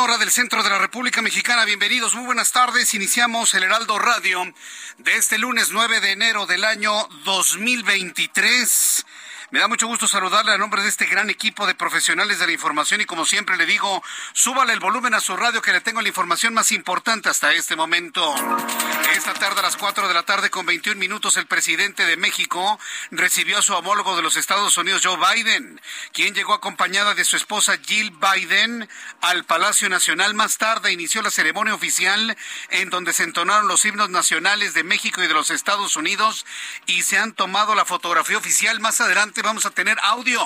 Hora del centro de la República Mexicana. Bienvenidos, muy buenas tardes. Iniciamos el Heraldo Radio de este lunes 9 de enero del año 2023. Me da mucho gusto saludarle a nombre de este gran equipo de profesionales de la información y como siempre le digo, súbale el volumen a su radio que le tengo la información más importante hasta este momento. Esta tarde a las 4 de la tarde con 21 minutos el presidente de México recibió a su homólogo de los Estados Unidos, Joe Biden, quien llegó acompañada de su esposa Jill Biden al Palacio Nacional. Más tarde inició la ceremonia oficial en donde se entonaron los himnos nacionales de México y de los Estados Unidos y se han tomado la fotografía oficial. Más adelante vamos a tener audio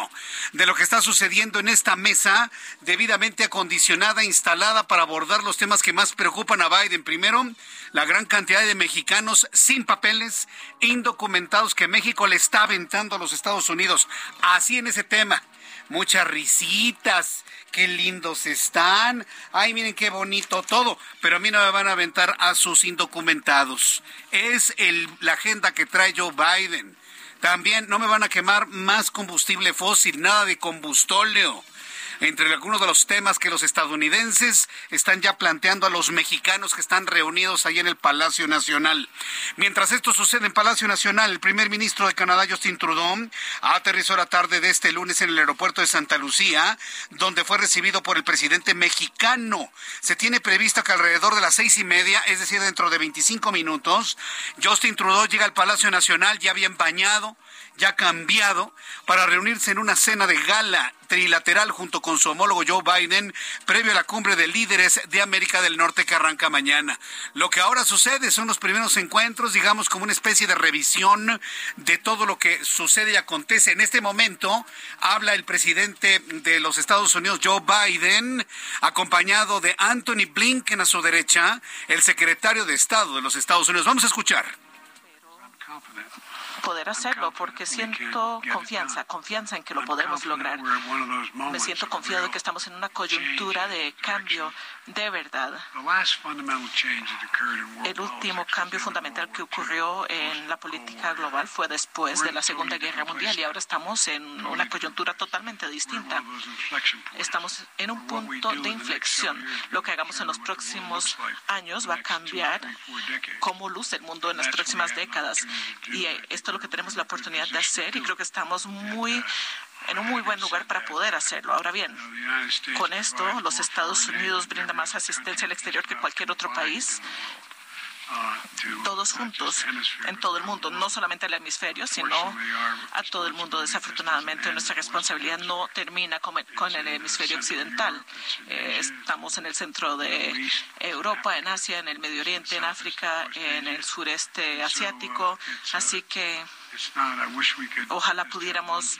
de lo que está sucediendo en esta mesa debidamente acondicionada, instalada para abordar los temas que más preocupan a Biden. Primero, la gran cantidad de mexicanos sin papeles, indocumentados que México le está aventando a los Estados Unidos. Así en ese tema. Muchas risitas, qué lindos están. Ay, miren qué bonito todo. Pero a mí no me van a aventar a sus indocumentados. Es el, la agenda que trae Joe Biden. También no me van a quemar más combustible fósil, nada de combustóleo. Entre algunos de los temas que los estadounidenses están ya planteando a los mexicanos que están reunidos ahí en el Palacio Nacional. Mientras esto sucede en Palacio Nacional, el primer ministro de Canadá, Justin Trudeau, aterrizó la tarde de este lunes en el aeropuerto de Santa Lucía, donde fue recibido por el presidente mexicano. Se tiene previsto que alrededor de las seis y media, es decir, dentro de 25 minutos, Justin Trudeau llega al Palacio Nacional ya bien bañado, ya cambiado, para reunirse en una cena de gala trilateral junto con su homólogo Joe Biden, previo a la cumbre de líderes de América del Norte que arranca mañana. Lo que ahora sucede son los primeros encuentros, digamos, como una especie de revisión de todo lo que sucede y acontece. En este momento habla el presidente de los Estados Unidos, Joe Biden, acompañado de Anthony Blinken a su derecha, el secretario de Estado de los Estados Unidos. Vamos a escuchar poder hacerlo porque siento confianza, confianza en que lo podemos lograr. Me siento confiado de que estamos en una coyuntura de cambio de verdad. El último cambio fundamental que ocurrió en la política global fue después de la Segunda Guerra Mundial y ahora estamos en una coyuntura totalmente distinta. Estamos en un punto de inflexión. Lo que hagamos en los próximos años va a cambiar cómo luce el mundo en las próximas décadas. Y esto es lo que tenemos la oportunidad de hacer y creo que estamos muy en un muy buen lugar para poder hacerlo. Ahora bien, con esto los Estados Unidos brindan más asistencia al exterior que cualquier otro país todos juntos en todo el mundo, no solamente al hemisferio, sino a todo el mundo. Desafortunadamente, nuestra responsabilidad no termina con el hemisferio occidental. Eh, estamos en el centro de Europa, en Asia, en el Medio Oriente, en África, en el sureste asiático. Así que Ojalá pudiéramos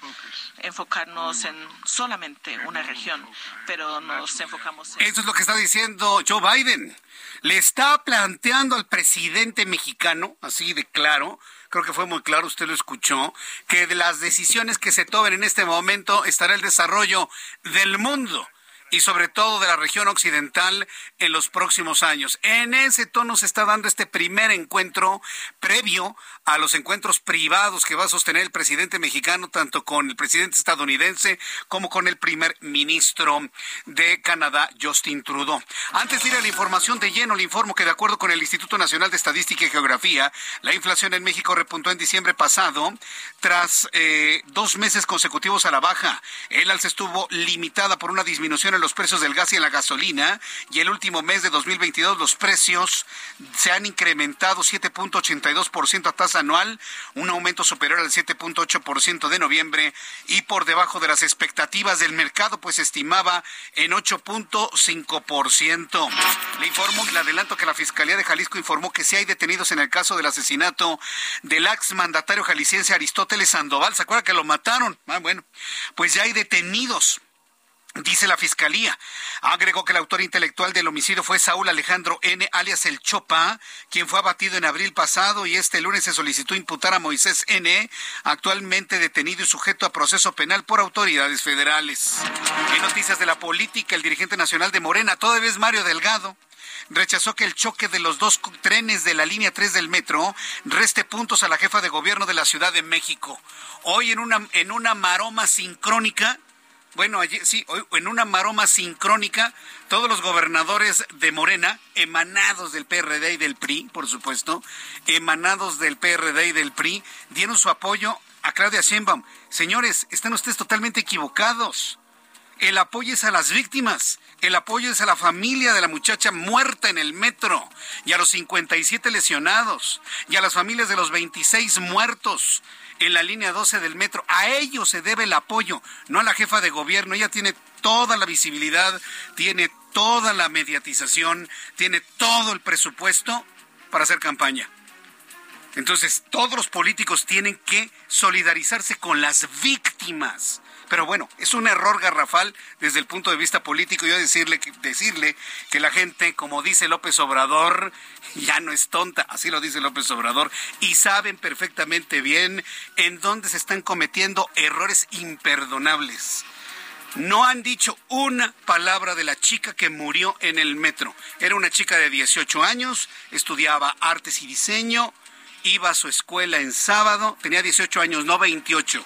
enfocarnos en solamente una región, pero nos enfocamos en... Eso es lo que está diciendo Joe Biden. Le está planteando al presidente mexicano, así de claro, creo que fue muy claro, usted lo escuchó, que de las decisiones que se tomen en este momento estará el desarrollo del mundo y sobre todo de la región occidental en los próximos años. En ese tono se está dando este primer encuentro previo a los encuentros privados que va a sostener el presidente mexicano, tanto con el presidente estadounidense como con el primer ministro de Canadá, Justin Trudeau. Antes de ir a la información de lleno, le informo que de acuerdo con el Instituto Nacional de Estadística y Geografía, la inflación en México repuntó en diciembre pasado tras eh, dos meses consecutivos a la baja. El alza estuvo limitada por una disminución en los precios del gas y en la gasolina y el último mes de 2022 los precios se han incrementado 7.82% a tasa anual, un aumento superior al 7.8% de noviembre y por debajo de las expectativas del mercado, pues estimaba en 8.5%. Le informo, le adelanto que la Fiscalía de Jalisco informó que si hay detenidos en el caso del asesinato del ex mandatario jalisciense Aristóteles Sandoval. ¿Se acuerda que lo mataron? Ah, bueno, pues ya hay detenidos. Dice la fiscalía. Agregó que el autor intelectual del homicidio fue Saúl Alejandro N., alias El Chopa, quien fue abatido en abril pasado y este lunes se solicitó imputar a Moisés N., actualmente detenido y sujeto a proceso penal por autoridades federales. En noticias de la política, el dirigente nacional de Morena, todavía Mario Delgado, rechazó que el choque de los dos trenes de la línea 3 del metro reste puntos a la jefa de gobierno de la Ciudad de México. Hoy en una, en una maroma sincrónica bueno, allí, sí, hoy, en una maroma sincrónica, todos los gobernadores de Morena, emanados del PRD y del PRI, por supuesto, emanados del PRD y del PRI, dieron su apoyo a Claudia Sheinbaum. Señores, están ustedes totalmente equivocados. El apoyo es a las víctimas, el apoyo es a la familia de la muchacha muerta en el metro y a los 57 lesionados y a las familias de los 26 muertos en la línea 12 del metro. A ellos se debe el apoyo, no a la jefa de gobierno. Ella tiene toda la visibilidad, tiene toda la mediatización, tiene todo el presupuesto para hacer campaña. Entonces, todos los políticos tienen que solidarizarse con las víctimas. Pero bueno, es un error garrafal desde el punto de vista político. Yo decirle, decirle que la gente, como dice López Obrador, ya no es tonta, así lo dice López Obrador, y saben perfectamente bien en dónde se están cometiendo errores imperdonables. No han dicho una palabra de la chica que murió en el metro. Era una chica de 18 años, estudiaba artes y diseño, iba a su escuela en sábado, tenía 18 años, no 28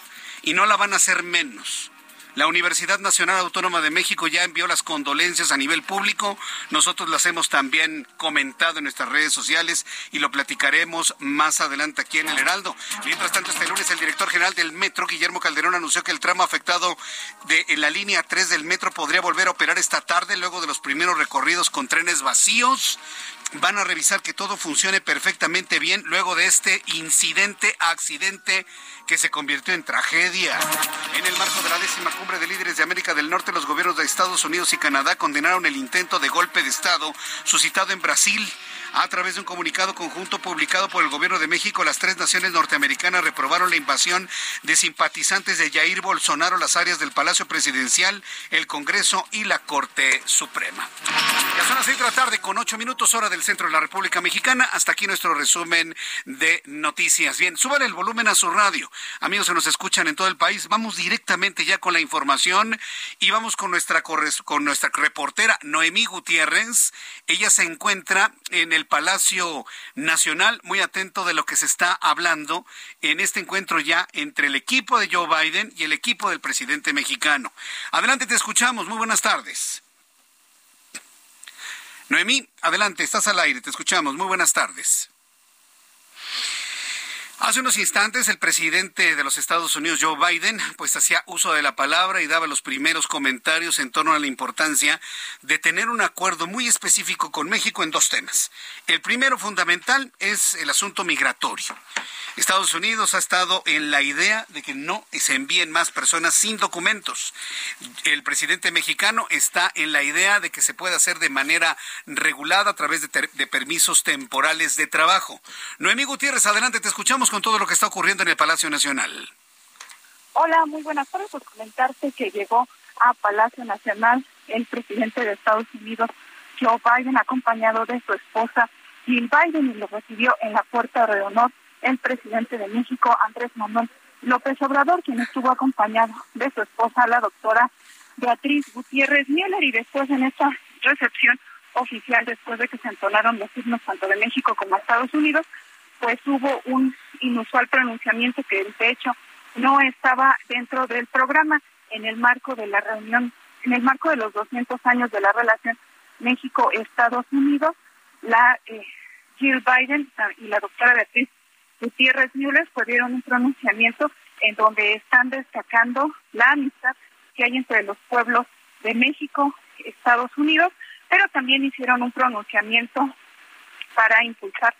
y no la van a hacer menos. La Universidad Nacional Autónoma de México ya envió las condolencias a nivel público. Nosotros las hemos también comentado en nuestras redes sociales y lo platicaremos más adelante aquí en el Heraldo. Mientras tanto, este lunes el director general del Metro, Guillermo Calderón, anunció que el tramo afectado de en la línea 3 del Metro podría volver a operar esta tarde luego de los primeros recorridos con trenes vacíos van a revisar que todo funcione perfectamente bien luego de este incidente, accidente que se convirtió en tragedia. En el marco de la décima cumbre de líderes de América del Norte, los gobiernos de Estados Unidos y Canadá condenaron el intento de golpe de Estado suscitado en Brasil. A través de un comunicado conjunto publicado por el gobierno de México, las tres naciones norteamericanas reprobaron la invasión de simpatizantes de Jair Bolsonaro las áreas del Palacio Presidencial, el Congreso y la Corte Suprema. Ya son las seis de la tarde con ocho minutos hora del centro de la República Mexicana. Hasta aquí nuestro resumen de noticias. Bien, súbale el volumen a su radio. Amigos que nos escuchan en todo el país, vamos directamente ya con la información y vamos con nuestra, con nuestra reportera Noemí Gutiérrez. Ella se encuentra en el Palacio Nacional, muy atento de lo que se está hablando en este encuentro ya entre el equipo de Joe Biden y el equipo del presidente mexicano. Adelante, te escuchamos. Muy buenas tardes. Noemí, adelante, estás al aire, te escuchamos. Muy buenas tardes. Hace unos instantes el presidente de los Estados Unidos, Joe Biden, pues hacía uso de la palabra y daba los primeros comentarios en torno a la importancia de tener un acuerdo muy específico con México en dos temas. El primero fundamental es el asunto migratorio. Estados Unidos ha estado en la idea de que no se envíen más personas sin documentos. El presidente mexicano está en la idea de que se pueda hacer de manera regulada a través de, de permisos temporales de trabajo. Noemí Gutiérrez, adelante, te escuchamos con todo lo que está ocurriendo en el Palacio Nacional. Hola, muy buenas tardes. Por comentarte que llegó a Palacio Nacional el presidente de Estados Unidos, Joe Biden, acompañado de su esposa Jill Biden, y lo recibió en la puerta de honor el presidente de México, Andrés Manuel López Obrador, quien estuvo acompañado de su esposa, la doctora Beatriz Gutiérrez Müller, y después en esta recepción oficial, después de que se entonaron los himnos tanto de México como de Estados Unidos, pues hubo un inusual pronunciamiento que de hecho no estaba dentro del programa en el marco de la reunión, en el marco de los 200 años de la relación México-Estados Unidos, la eh, Jill Biden y la doctora Beatriz Gutiérrez Müller pudieron un pronunciamiento en donde están destacando la amistad que hay entre los pueblos de México, Estados Unidos, pero también hicieron un pronunciamiento para impulsar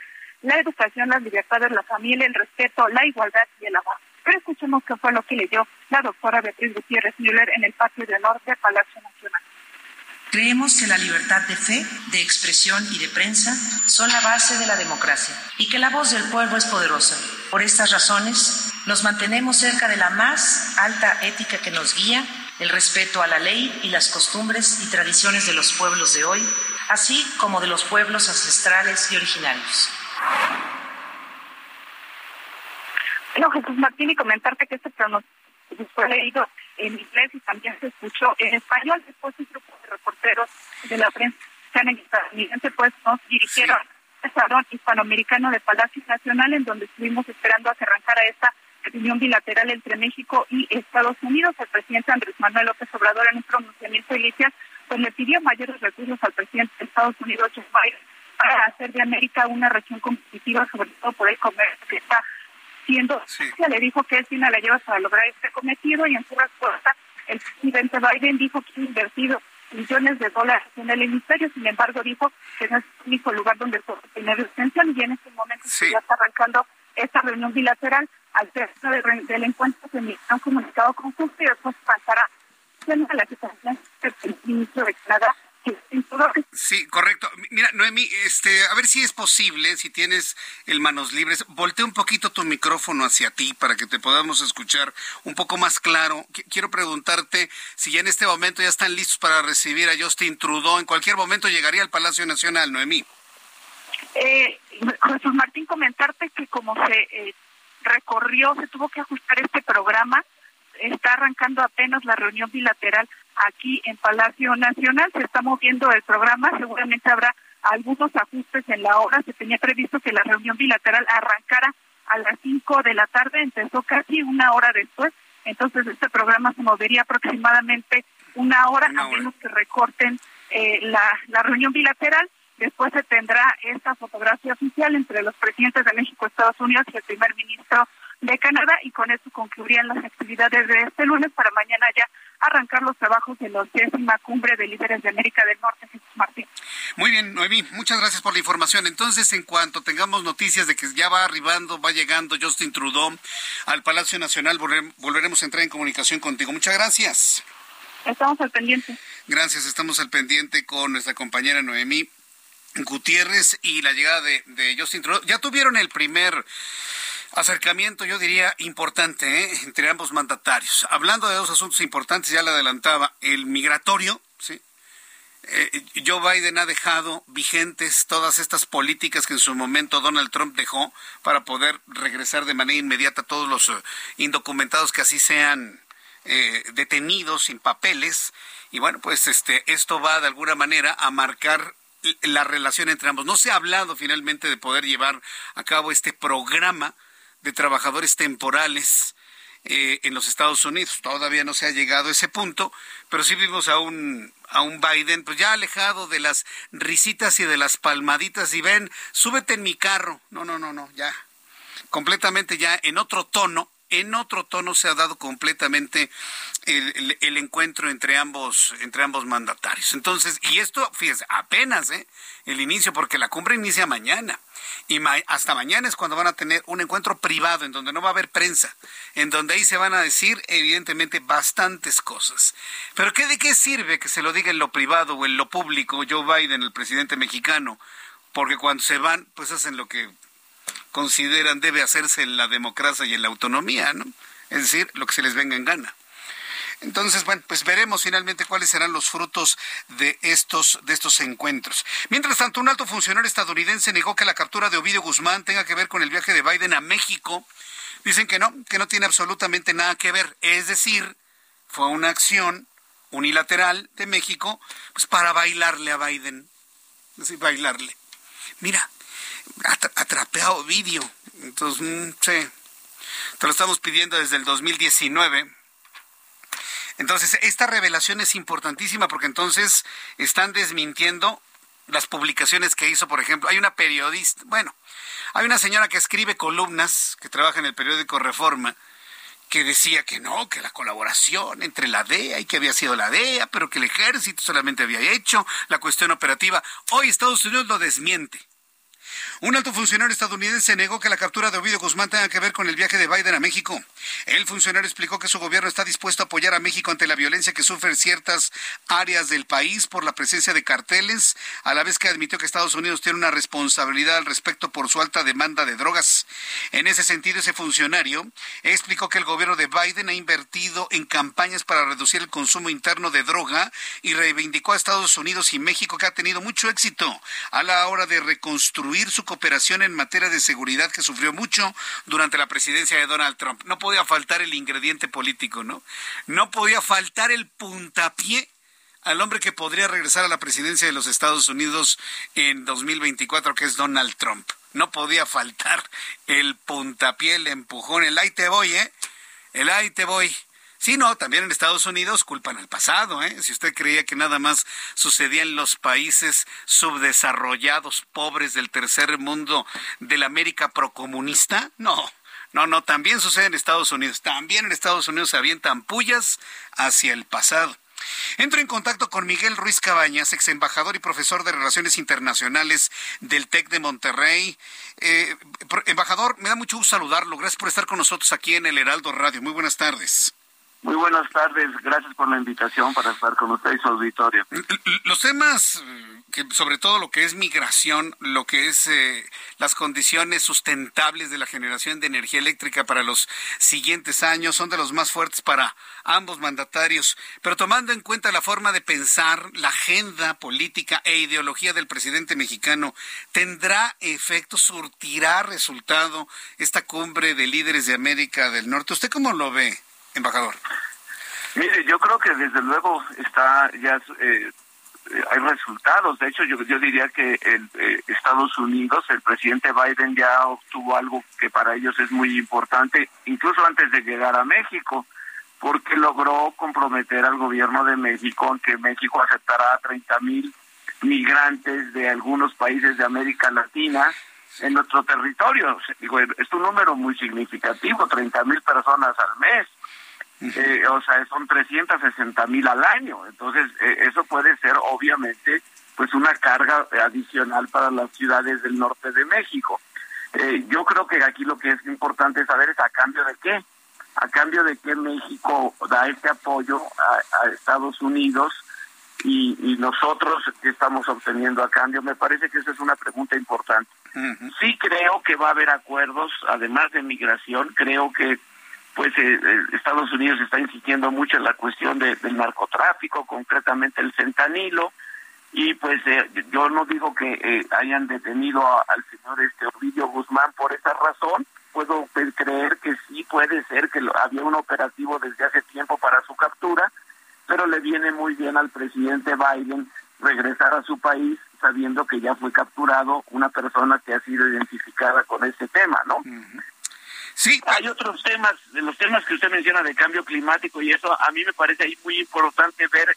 la educación, las libertades, la familia, el respeto, la igualdad y el amor. Pero escuchemos qué fue lo que leyó la doctora Beatriz Gutiérrez Müller en el patio de honor del Palacio Nacional. Creemos que la libertad de fe, de expresión y de prensa son la base de la democracia y que la voz del pueblo es poderosa. Por estas razones, nos mantenemos cerca de la más alta ética que nos guía, el respeto a la ley y las costumbres y tradiciones de los pueblos de hoy, así como de los pueblos ancestrales y originarios. Bueno, Jesús Martín, y comentarte que este fue leído en inglés y también se escuchó en español. Después un grupo de reporteros de la prensa estadounidense pues nos dirigieron al Salón Hispanoamericano de Palacio Nacional, en donde estuvimos esperando a que arrancara esta reunión bilateral entre México y Estados Unidos. El presidente Andrés Manuel López Obrador en un pronunciamiento inicial pues le pidió mayores recursos al presidente de Estados Unidos, Joe Biden, para hacer de América una región competitiva, sobre todo por el comercio que está siendo. Se le dijo que tiene la lleva para lograr este cometido y en su respuesta el presidente Biden dijo que ha invertido millones de dólares en el hemisferio, sin embargo dijo que no es el único lugar donde puede tener extensión y en este momento ya está arrancando esta reunión bilateral al término del, encuentro se me han comunicado conjunto y después pasará a la situación del ministro de Canadá Sí, correcto. Mira, Noemi, este, a ver si es posible, si tienes el manos libres, voltea un poquito tu micrófono hacia ti para que te podamos escuchar un poco más claro. Quiero preguntarte si ya en este momento ya están listos para recibir a Justin Trudeau. En cualquier momento llegaría al Palacio Nacional, Noemí. Eh, Jesús Martín, comentarte que como se eh, recorrió, se tuvo que ajustar este programa, está arrancando apenas la reunión bilateral aquí en Palacio Nacional. Se está moviendo el programa, seguramente habrá algunos ajustes en la hora. Se tenía previsto que la reunión bilateral arrancara a las 5 de la tarde, empezó casi una hora después. Entonces este programa se movería aproximadamente una hora, a menos que recorten eh, la, la reunión bilateral. Después se tendrá esta fotografía oficial entre los presidentes de México, Estados Unidos y el primer ministro de Canadá y con eso concluirían las actividades de este lunes para mañana ya arrancar los trabajos de la décima cumbre de líderes de América del Norte, Jesús Martín. Muy bien, Noemí, muchas gracias por la información. Entonces, en cuanto tengamos noticias de que ya va arribando, va llegando Justin Trudeau al Palacio Nacional, volveremos a entrar en comunicación contigo. Muchas gracias. Estamos al pendiente. Gracias, estamos al pendiente con nuestra compañera Noemí Gutiérrez y la llegada de, de Justin Trudeau. Ya tuvieron el primer acercamiento, yo diría, importante ¿eh? entre ambos mandatarios. Hablando de dos asuntos importantes, ya le adelantaba, el migratorio, ¿sí? Eh, Joe Biden ha dejado vigentes todas estas políticas que en su momento Donald Trump dejó para poder regresar de manera inmediata a todos los eh, indocumentados que así sean detenidos sin papeles. Y bueno, pues este, esto va de alguna manera a marcar la relación entre ambos. No se ha hablado finalmente de poder llevar a cabo este programa de trabajadores temporales eh, en los Estados Unidos. Todavía no se ha llegado a ese punto, pero sí vimos a un, a un Biden pues ya alejado de las risitas y de las palmaditas y ven, súbete en mi carro. No, no, no, no, ya. Completamente ya en otro tono, en otro tono se ha dado completamente el, encuentro entre ambos, entre ambos mandatarios. Entonces, y esto, fíjese, apenas ¿eh? el inicio, porque la cumbre inicia mañana. Y hasta mañana es cuando van a tener un encuentro privado en donde no va a haber prensa, en donde ahí se van a decir evidentemente bastantes cosas. Pero ¿qué de qué sirve que se lo diga en lo privado o en lo público Joe Biden, el presidente mexicano? Porque cuando se van, pues hacen lo que consideran debe hacerse en la democracia y en la autonomía, ¿no? Es decir, lo que se les venga en gana. Entonces, bueno, pues veremos finalmente cuáles serán los frutos de estos, de estos encuentros. Mientras tanto, un alto funcionario estadounidense negó que la captura de Ovidio Guzmán tenga que ver con el viaje de Biden a México. Dicen que no, que no tiene absolutamente nada que ver. Es decir, fue una acción unilateral de México, pues para bailarle a Biden. Es bailarle. Mira, atrapeado Ovidio. Entonces, mm, sí, te lo estamos pidiendo desde el 2019. Entonces, esta revelación es importantísima porque entonces están desmintiendo las publicaciones que hizo, por ejemplo, hay una periodista, bueno, hay una señora que escribe columnas, que trabaja en el periódico Reforma, que decía que no, que la colaboración entre la DEA y que había sido la DEA, pero que el ejército solamente había hecho la cuestión operativa. Hoy Estados Unidos lo desmiente. Un alto funcionario estadounidense negó que la captura de Ovidio Guzmán tenga que ver con el viaje de Biden a México. El funcionario explicó que su gobierno está dispuesto a apoyar a México ante la violencia que sufren ciertas áreas del país por la presencia de carteles, a la vez que admitió que Estados Unidos tiene una responsabilidad al respecto por su alta demanda de drogas. En ese sentido, ese funcionario explicó que el gobierno de Biden ha invertido en campañas para reducir el consumo interno de droga y reivindicó a Estados Unidos y México que ha tenido mucho éxito a la hora de reconstruir su cooperación en materia de seguridad que sufrió mucho durante la presidencia de Donald Trump. No podía faltar el ingrediente político, ¿no? No podía faltar el puntapié al hombre que podría regresar a la presidencia de los Estados Unidos en 2024, que es Donald Trump. No podía faltar el puntapié, el empujón, el ahí te voy, ¿eh? El ahí te voy. Sí, no, también en Estados Unidos culpan al pasado, ¿eh? Si usted creía que nada más sucedía en los países subdesarrollados, pobres del tercer mundo de la América procomunista, no. No, no, también sucede en Estados Unidos. También en Estados Unidos se avientan pullas hacia el pasado. Entro en contacto con Miguel Ruiz Cabañas, ex embajador y profesor de Relaciones Internacionales del TEC de Monterrey. Eh, embajador, me da mucho gusto saludarlo. Gracias por estar con nosotros aquí en el Heraldo Radio. Muy buenas tardes. Muy buenas tardes, gracias por la invitación para estar con usted y su auditorio. Los temas, eh, que sobre todo lo que es migración, lo que es eh, las condiciones sustentables de la generación de energía eléctrica para los siguientes años, son de los más fuertes para ambos mandatarios. Pero tomando en cuenta la forma de pensar, la agenda política e ideología del presidente mexicano, ¿tendrá efecto, surtirá resultado esta cumbre de líderes de América del Norte? ¿Usted cómo lo ve? Embajador? Mire, yo creo que desde luego está ya eh, hay resultados. De hecho, yo, yo diría que en eh, Estados Unidos, el presidente Biden ya obtuvo algo que para ellos es muy importante, incluso antes de llegar a México, porque logró comprometer al gobierno de México en que México aceptará a 30 mil migrantes de algunos países de América Latina en nuestro territorio. Digo, es un número muy significativo, 30 mil personas al mes. Eh, o sea, son 360 mil al año. Entonces, eh, eso puede ser obviamente pues una carga adicional para las ciudades del norte de México. Eh, yo creo que aquí lo que es importante saber es a cambio de qué. A cambio de que México da este apoyo a, Estados Unidos y, y, nosotros que estamos obteniendo a cambio. Me parece que esa es una pregunta importante. Sí creo que va a haber acuerdos, además de migración, creo que pues eh, eh, Estados Unidos está insistiendo mucho en la cuestión del narcotráfico, concretamente el centanilo, y pues eh, yo no digo que hayan detenido al señor este Ovidio Guzmán por esa razón, puedo creer que sí puede ser que había un operativo desde hace tiempo para su captura, pero le viene muy bien al presidente Biden regresar a su país sabiendo que ya fue capturado una persona que ha sido identificada con ese tema, ¿no? Sí. Hay otros temas, de los temas que usted menciona de cambio climático y eso, a mí me parece ahí muy importante ver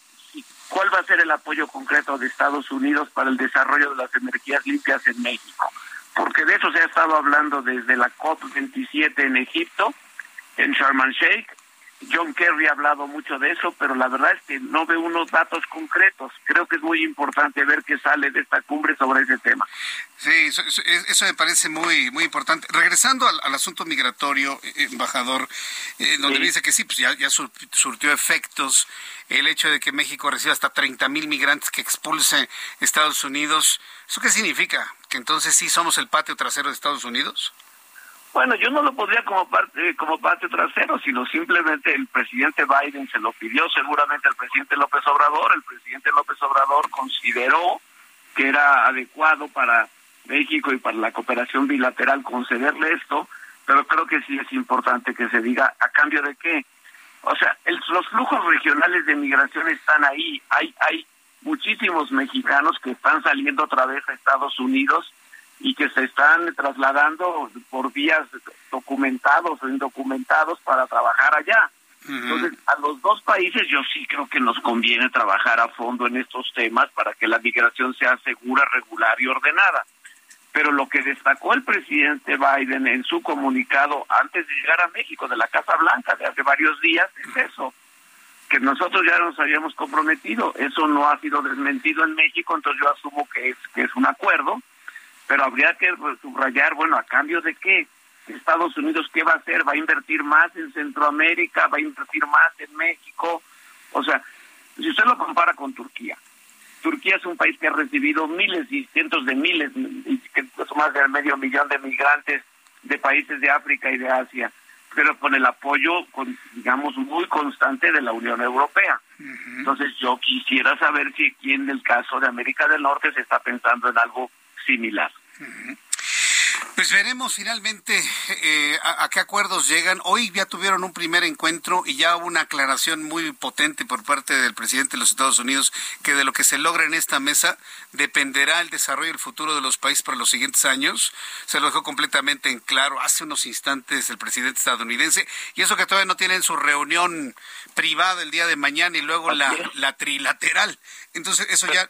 cuál va a ser el apoyo concreto de Estados Unidos para el desarrollo de las energías limpias en México. Porque de eso se ha estado hablando desde la COP27 en Egipto, en Sharm el Sheikh, John Kerry ha hablado mucho de eso, pero la verdad es que no ve unos datos concretos. Creo que es muy importante ver qué sale de esta cumbre sobre ese tema. Sí, eso, me parece muy muy importante. Regresando al, asunto migratorio, eh, embajador, eh, donde dice que sí, pues ya, ya surtió efectos el hecho de que México reciba hasta 30 mil migrantes que expulse Estados Unidos. ¿Eso qué significa? ¿Que entonces sí somos el patio trasero de Estados Unidos? Bueno, yo no lo podría como parte como parte trasero, sino simplemente el presidente Biden se lo pidió seguramente al presidente López Obrador. El presidente López Obrador consideró que era adecuado para México y para la cooperación bilateral concederle esto, pero creo que sí es importante que se diga a cambio de qué. O sea, los flujos regionales de migración están ahí. Hay hay muchísimos mexicanos que están saliendo otra vez a Estados Unidos y que se están trasladando por vías documentados o indocumentados para trabajar allá. Entonces, a los dos países yo sí creo que nos conviene trabajar a fondo en estos temas para que la migración sea segura, regular y ordenada. Pero lo que destacó el presidente Biden en su comunicado antes de llegar a México de la Casa Blanca de hace varios días es eso, que nosotros ya nos habíamos comprometido. Eso no ha sido desmentido en México, entonces yo asumo que es, que es un acuerdo pero habría que subrayar, bueno, ¿a cambio de qué? Estados Unidos, ¿qué va a hacer? ¿Va a invertir más en Centroamérica? ¿Va a invertir más en México? O sea, si usted lo compara con Turquía, Turquía es un país que ha recibido miles y cientos de miles, más de medio millón de migrantes de países de África y de Asia, pero con el apoyo, con, digamos, muy constante de la Unión Europea. Entonces yo quisiera saber si aquí en el caso de América del Norte se está pensando en algo similar. Pues veremos finalmente eh, a, qué acuerdos llegan. Hoy ya tuvieron un primer encuentro y ya hubo una aclaración muy potente por parte del presidente de los Estados Unidos que de lo que se logra en esta mesa dependerá el desarrollo y el futuro de los países para los siguientes años. Se lo dejó completamente en claro hace unos instantes el presidente estadounidense y eso que todavía no tienen su reunión privada el día de mañana y luego la, la trilateral. Entonces eso ya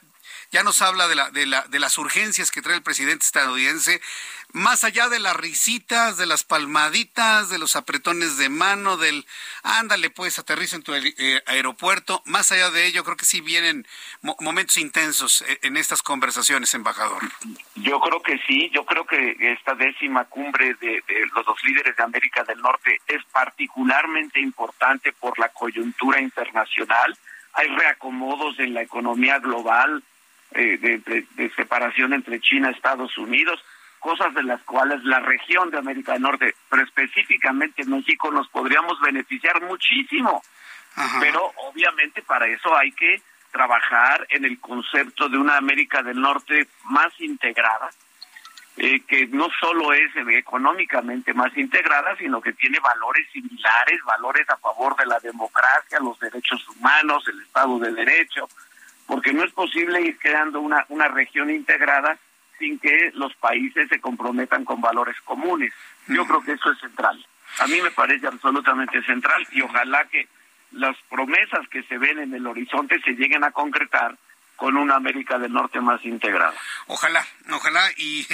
ya nos habla de, la, de, la, de las urgencias que trae el presidente estadounidense, más allá de las risitas, de las palmaditas, de los apretones de mano, del ándale pues aterriza en tu eh, aeropuerto, más allá de ello creo que sí vienen momentos intensos eh, en estas conversaciones, embajador. Yo creo que sí, yo creo que esta décima cumbre de, de los dos líderes de América del Norte es particularmente importante por la coyuntura internacional. Hay reacomodos en la economía global, eh, de, separación entre China y Estados Unidos, cosas de las cuales la región de América del Norte, pero específicamente México, nos podríamos beneficiar muchísimo. Pero obviamente para eso hay que trabajar en el concepto de una América del Norte más integrada, eh, que no solo es económicamente más integrada, sino que tiene valores similares, valores a favor de la democracia, los derechos humanos, el Estado de Derecho, porque no es posible ir creando una, una región integrada sin que los países se comprometan con valores comunes. Yo creo que eso es central. A mí me parece absolutamente central y ojalá que las promesas que se ven en el horizonte se lleguen a concretar con una América del Norte más integrada. Ojalá, ojalá y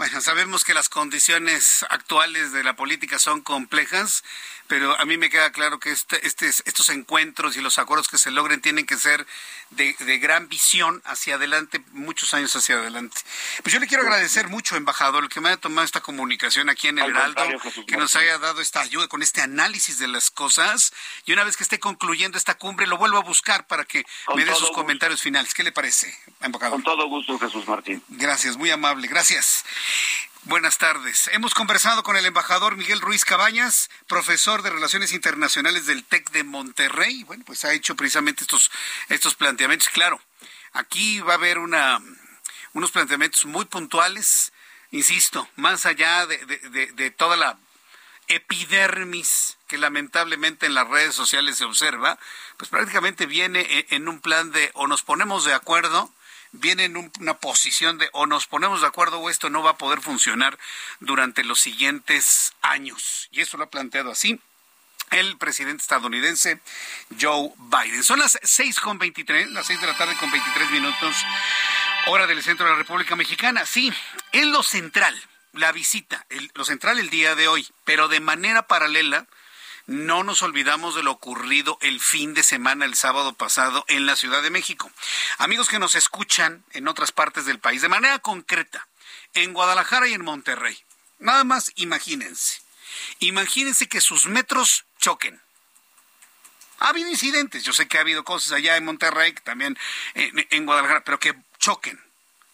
bueno, sabemos que las condiciones actuales de la política son complejas, pero a mí me queda claro que este, este, estos encuentros y los acuerdos que se logren tienen que ser de, gran visión hacia adelante, muchos años hacia adelante. Pues yo le quiero agradecer mucho, embajador, que me haya tomado esta comunicación aquí en el Heraldo, que nos haya dado esta ayuda con este análisis de las cosas. Y una vez que esté concluyendo esta cumbre, lo vuelvo a buscar para que me dé sus comentarios finales. ¿Qué le parece, embajador? Con todo gusto, Jesús Martín. Gracias, muy amable. Gracias. Buenas tardes. Hemos conversado con el embajador Miguel Ruiz Cabañas, profesor de Relaciones Internacionales del TEC de Monterrey. Bueno, pues ha hecho precisamente estos, estos planteamientos. Claro, aquí va a haber una, unos planteamientos muy puntuales, insisto, más allá de, de toda la epidermis que lamentablemente en las redes sociales se observa, pues prácticamente viene en un plan de o nos ponemos de acuerdo viene en una posición de o nos ponemos de acuerdo o esto no va a poder funcionar durante los siguientes años. Y eso lo ha planteado así el presidente estadounidense Joe Biden. Son las seis con veintitrés, las seis de la tarde con veintitrés minutos, hora del centro de la República Mexicana. Sí, en lo central, la visita, lo central el día de hoy, pero de manera paralela no nos olvidamos de lo ocurrido el fin de semana, el sábado pasado, en la Ciudad de México. Amigos que nos escuchan en otras partes del país, de manera concreta, en Guadalajara y en Monterrey. Nada más imagínense. Imagínense que sus metros choquen. Ha habido incidentes, yo sé que ha habido cosas allá en Monterrey, también en, en Guadalajara, pero que choquen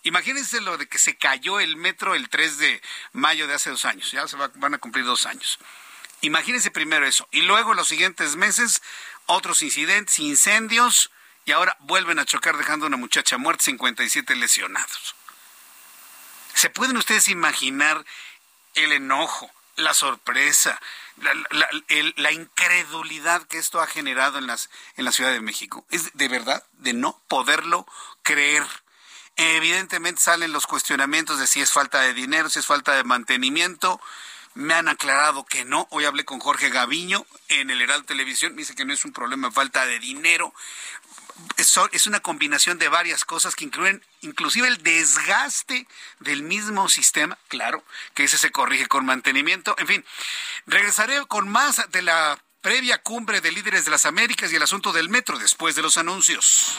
Imagínense lo de que se cayó el metro el 3 de mayo de hace dos años. Ya se van a cumplir dos años. Imagínense primero eso. Y luego los siguientes meses, otros incidentes, incendios, y ahora vuelven a chocar dejando a una muchacha muerta, 57 lesionados. ¿Se pueden ustedes imaginar el enojo, la sorpresa, la, incredulidad que esto ha generado en, las, en la Ciudad de México? Es de verdad de no poderlo creer. Evidentemente salen los cuestionamientos de si es falta de dinero, si es falta de mantenimiento. Me han aclarado que no. Hoy hablé con Jorge Gaviño en el Heraldo Televisión. Me dice que no es un problema falta de dinero. Es, una combinación de varias cosas que incluyen inclusive el desgaste del mismo sistema. Claro, que ese se corrige con mantenimiento. En fin, regresaré con más de la previa cumbre de líderes de las Américas y el asunto del metro después de los anuncios.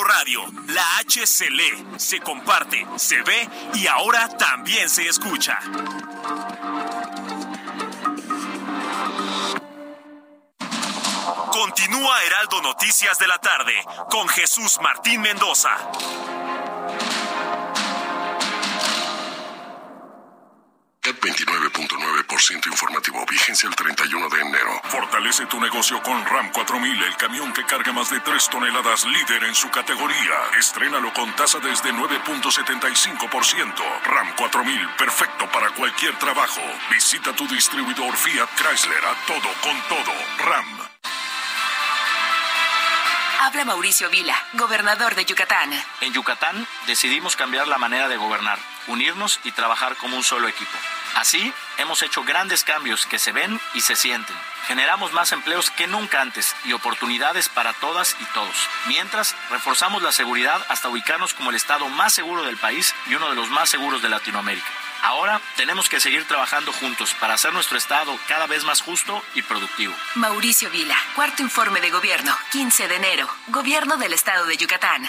Radio, la H se lee, se comparte, se ve y ahora también se escucha. Continúa Heraldo Noticias de la tarde con Jesús Martín Mendoza. 29.9% informativo, vigencia el 31 de enero. Fortalece tu negocio con RAM 4000, el camión que carga más de 3 toneladas, líder en su categoría. Estrénalo con tasa desde 9.75%. RAM 4000, perfecto para cualquier trabajo. Visita tu distribuidor Fiat Chrysler a todo con todo. RAM. Habla Mauricio Vila, gobernador de Yucatán. En Yucatán decidimos cambiar la manera de gobernar, unirnos y trabajar como un solo equipo. Así, hemos hecho grandes cambios que se ven y se sienten. Generamos más empleos que nunca antes y oportunidades para todas y todos. Mientras, reforzamos la seguridad hasta ubicarnos como el estado más seguro del país y uno de los más seguros de Latinoamérica. Ahora tenemos que seguir trabajando juntos para hacer nuestro Estado cada vez más justo y productivo. Mauricio Vila, cuarto informe de gobierno, 15 de enero, Gobierno del Estado de Yucatán.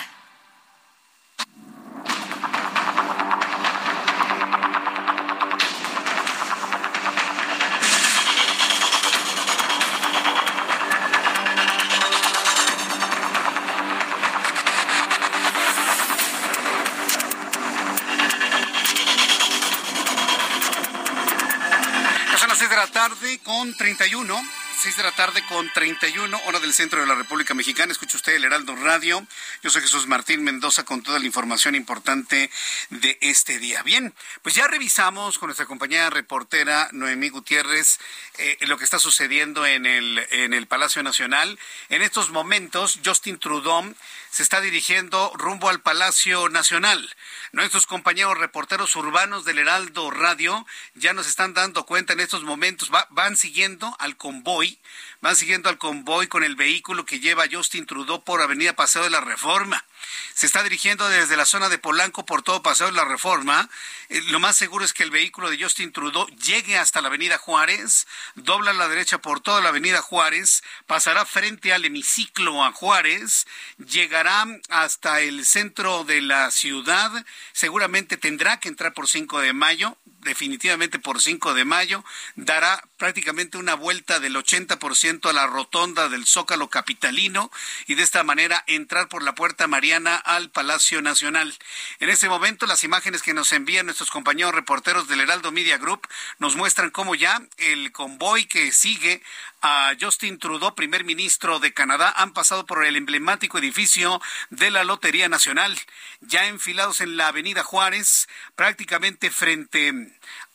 Con 31. 6 de la tarde con 31, hora del centro de la República Mexicana. Escucha usted el Heraldo Radio. Yo soy Jesús Martín Mendoza con toda la información importante de este día. Bien, pues ya revisamos con nuestra compañera reportera Noemí Gutiérrez eh, lo que está sucediendo en el, en el Palacio Nacional. En estos momentos, Justin Trudeau se está dirigiendo rumbo al Palacio Nacional. Nuestros compañeros reporteros urbanos del Heraldo Radio ya nos están dando cuenta en estos momentos, van siguiendo al convoy, van siguiendo al convoy con el vehículo que lleva Justin Trudeau por Avenida Paseo de la Reforma se está dirigiendo desde la zona de Polanco por todo Paseo de la Reforma. Eh, lo más seguro es que el vehículo de Justin Trudeau llegue hasta la Avenida Juárez, dobla a la derecha por toda la Avenida Juárez, pasará frente al hemiciclo a Juárez, llegará hasta el centro de la ciudad, seguramente tendrá que entrar por 5 de mayo, definitivamente por 5 de mayo, dará prácticamente una vuelta del 80% a la rotonda del Zócalo Capitalino y de esta manera entrar por la puerta Al Palacio Nacional. En ese momento, las imágenes que nos envían nuestros compañeros reporteros del Heraldo Media Group nos muestran cómo ya el convoy que sigue a Justin Trudeau, primer ministro de Canadá, han pasado por el emblemático edificio de la Lotería Nacional, ya enfilados en la Avenida Juárez, prácticamente frente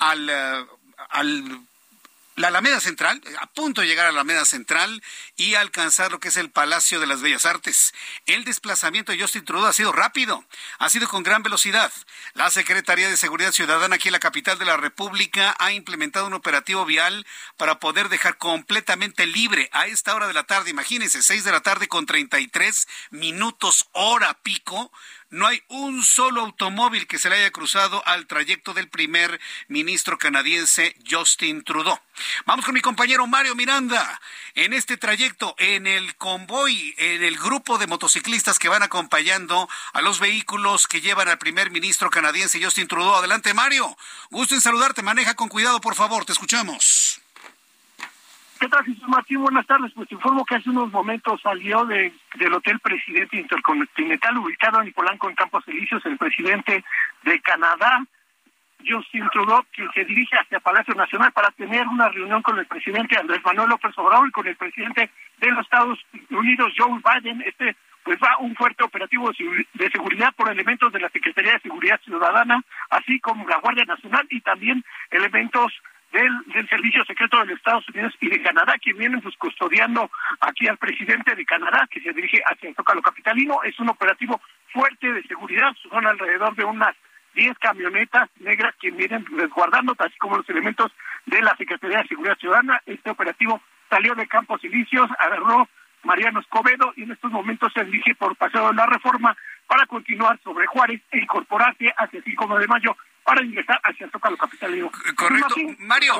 al, eh, al la Alameda Central, a punto de llegar a la Alameda Central y alcanzar lo que es el Palacio de las Bellas Artes. El desplazamiento de Justin Trudeau ha sido rápido, ha sido con gran velocidad. La Secretaría de Seguridad Ciudadana aquí en la capital de la República ha implementado un operativo vial para poder dejar completamente libre a esta hora de la tarde, imagínense, seis de la tarde con 33 minutos hora pico, no hay un solo automóvil que se le haya cruzado al trayecto del primer ministro canadiense Justin Trudeau. Vamos con mi compañero Mario Miranda. En este trayecto, en el convoy, en el grupo de motociclistas que van acompañando a los vehículos que llevan al primer ministro canadiense Justin Trudeau. Adelante, Mario. Gusto en saludarte. Maneja con cuidado, por favor. Te escuchamos. ¿Qué tal, Jesús Martín? Buenas tardes. Pues te informo que hace unos momentos salió de, del Hotel Presidente Intercontinental ubicado en Polanco, en Campos Elíseos, el presidente de Canadá, Justin Trudeau, quien se dirige hacia Palacio Nacional para tener una reunión con el presidente Andrés Manuel López Obrador y con el presidente de los Estados Unidos, Joe Biden. Este pues va un fuerte operativo de seguridad por elementos de la Secretaría de Seguridad Ciudadana, así como la Guardia Nacional y también elementos del, del Servicio Secreto de los Estados Unidos y de Canadá, que vienen pues custodiando aquí al presidente de Canadá, que se dirige hacia el Zócalo Capitalino. Es un operativo fuerte de seguridad, son alrededor de unas 10 camionetas negras que vienen resguardando, así como los elementos de la Secretaría de Seguridad Ciudadana. Este operativo salió de Campos Ilicios, agarró Mariano Escobedo y en estos momentos se dirige por Paseo de la Reforma para continuar sobre Juárez e incorporarse hacia el 5 de mayo para ingresar hacia el Zócalo Capitalino. Correcto. Mario,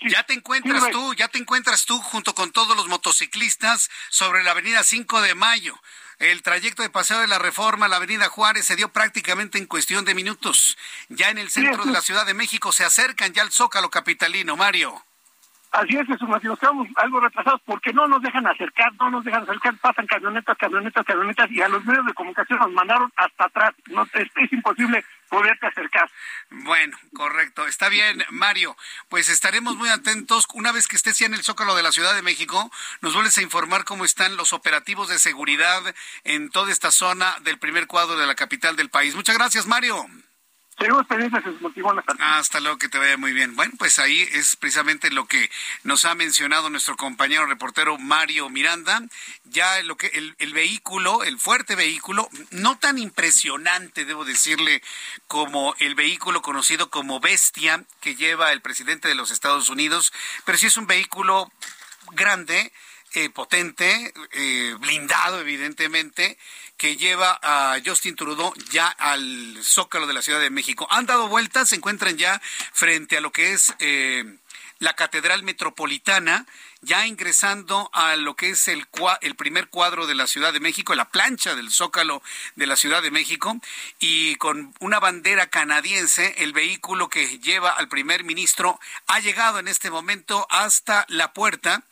ya te encuentras tú, ya te encuentras tú junto con todos los motociclistas sobre la avenida 5 de Mayo. El trayecto de Paseo de la Reforma a la Avenida Juárez se dio prácticamente en cuestión de minutos. Ya en el centro de la Ciudad de México se acercan ya al Zócalo Capitalino, Mario. Así es, Jesús Martín, estamos algo retrasados porque no nos dejan acercar, no nos dejan acercar, pasan camionetas, camionetas, camionetas y a los medios de comunicación nos mandaron hasta atrás. No, es, imposible poderte acercar. Bueno, correcto. Está bien, Mario. Pues estaremos muy atentos. Una vez que estés ya en el Zócalo de la Ciudad de México, nos vuelves a informar cómo están los operativos de seguridad en toda esta zona del primer cuadro de la capital del país. Muchas gracias, Mario. Seguimos pendientes, Hasta luego, que te vaya muy bien. Bueno, pues ahí es precisamente lo que nos ha mencionado nuestro compañero reportero Mario Miranda. Ya lo que el, el vehículo, el fuerte vehículo, no tan impresionante, debo decirle, como el vehículo conocido como Bestia que lleva el presidente de los Estados Unidos, pero sí es un vehículo grande, eh, potente, eh, blindado evidentemente, que lleva a Justin Trudeau ya al zócalo de la Ciudad de México. Han dado vueltas, se encuentran ya frente a lo que es eh, la Catedral Metropolitana, ya ingresando a lo que es el, el primer cuadro de la Ciudad de México, la plancha del zócalo de la Ciudad de México, y con una bandera canadiense, el vehículo que lleva al primer ministro ha llegado en este momento hasta la puerta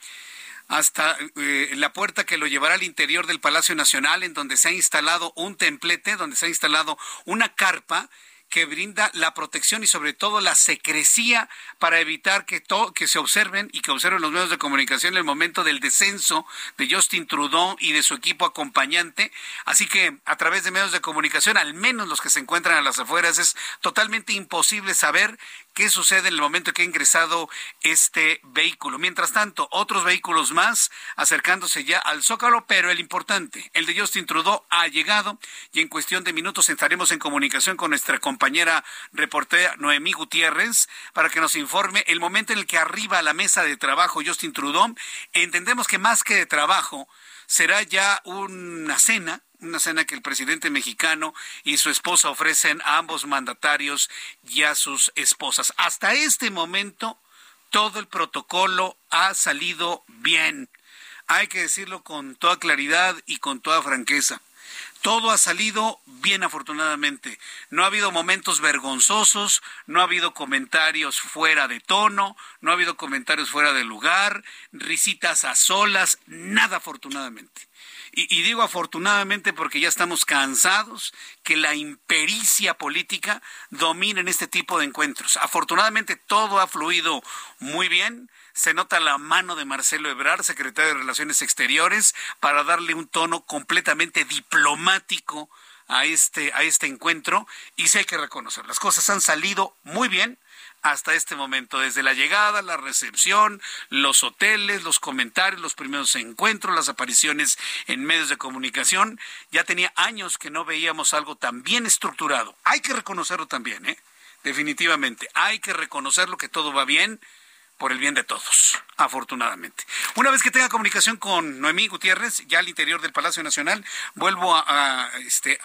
hasta eh, la puerta que lo llevará al interior del Palacio Nacional, en donde se ha instalado un templete, donde se ha instalado una carpa que brinda la protección y sobre todo la secrecía para evitar que, que se observen y que observen los medios de comunicación en el momento del descenso de Justin Trudeau y de su equipo acompañante. Así que a través de medios de comunicación, al menos los que se encuentran a las afueras, es totalmente imposible saber qué sucede en el momento que ha ingresado este vehículo. Mientras tanto, otros vehículos más acercándose ya al Zócalo, pero el importante, el de Justin Trudeau, ha llegado y en cuestión de minutos estaremos en comunicación con nuestra compañera reportera Noemí Gutiérrez para que nos informe el momento en el que arriba a la mesa de trabajo Justin Trudeau. Entendemos que más que de trabajo, será ya una cena una cena que el presidente mexicano y su esposa ofrecen a ambos mandatarios y a sus esposas. Hasta este momento, todo el protocolo ha salido bien. Hay que decirlo con toda claridad y con toda franqueza. Todo ha salido bien afortunadamente. No ha habido momentos vergonzosos, no ha habido comentarios fuera de tono, no ha habido comentarios fuera de lugar, risitas a solas, nada afortunadamente. Y, digo afortunadamente porque ya estamos cansados que la impericia política domine en este tipo de encuentros. Afortunadamente todo ha fluido muy bien. Se nota la mano de Marcelo Ebrard, secretario de Relaciones Exteriores, para darle un tono completamente diplomático a este, a este encuentro. Y sí hay que reconocer, las cosas han salido muy bien hasta este momento, desde la llegada, la recepción, los hoteles, los comentarios, los primeros encuentros, las apariciones en medios de comunicación. Ya tenía años que no veíamos algo tan bien estructurado. Hay que reconocerlo también, ¿eh? Definitivamente. Hay que reconocerlo que todo va bien por el bien de todos, afortunadamente. Una vez que tenga comunicación con Noemí Gutiérrez, ya al interior del Palacio Nacional, vuelvo a, a este,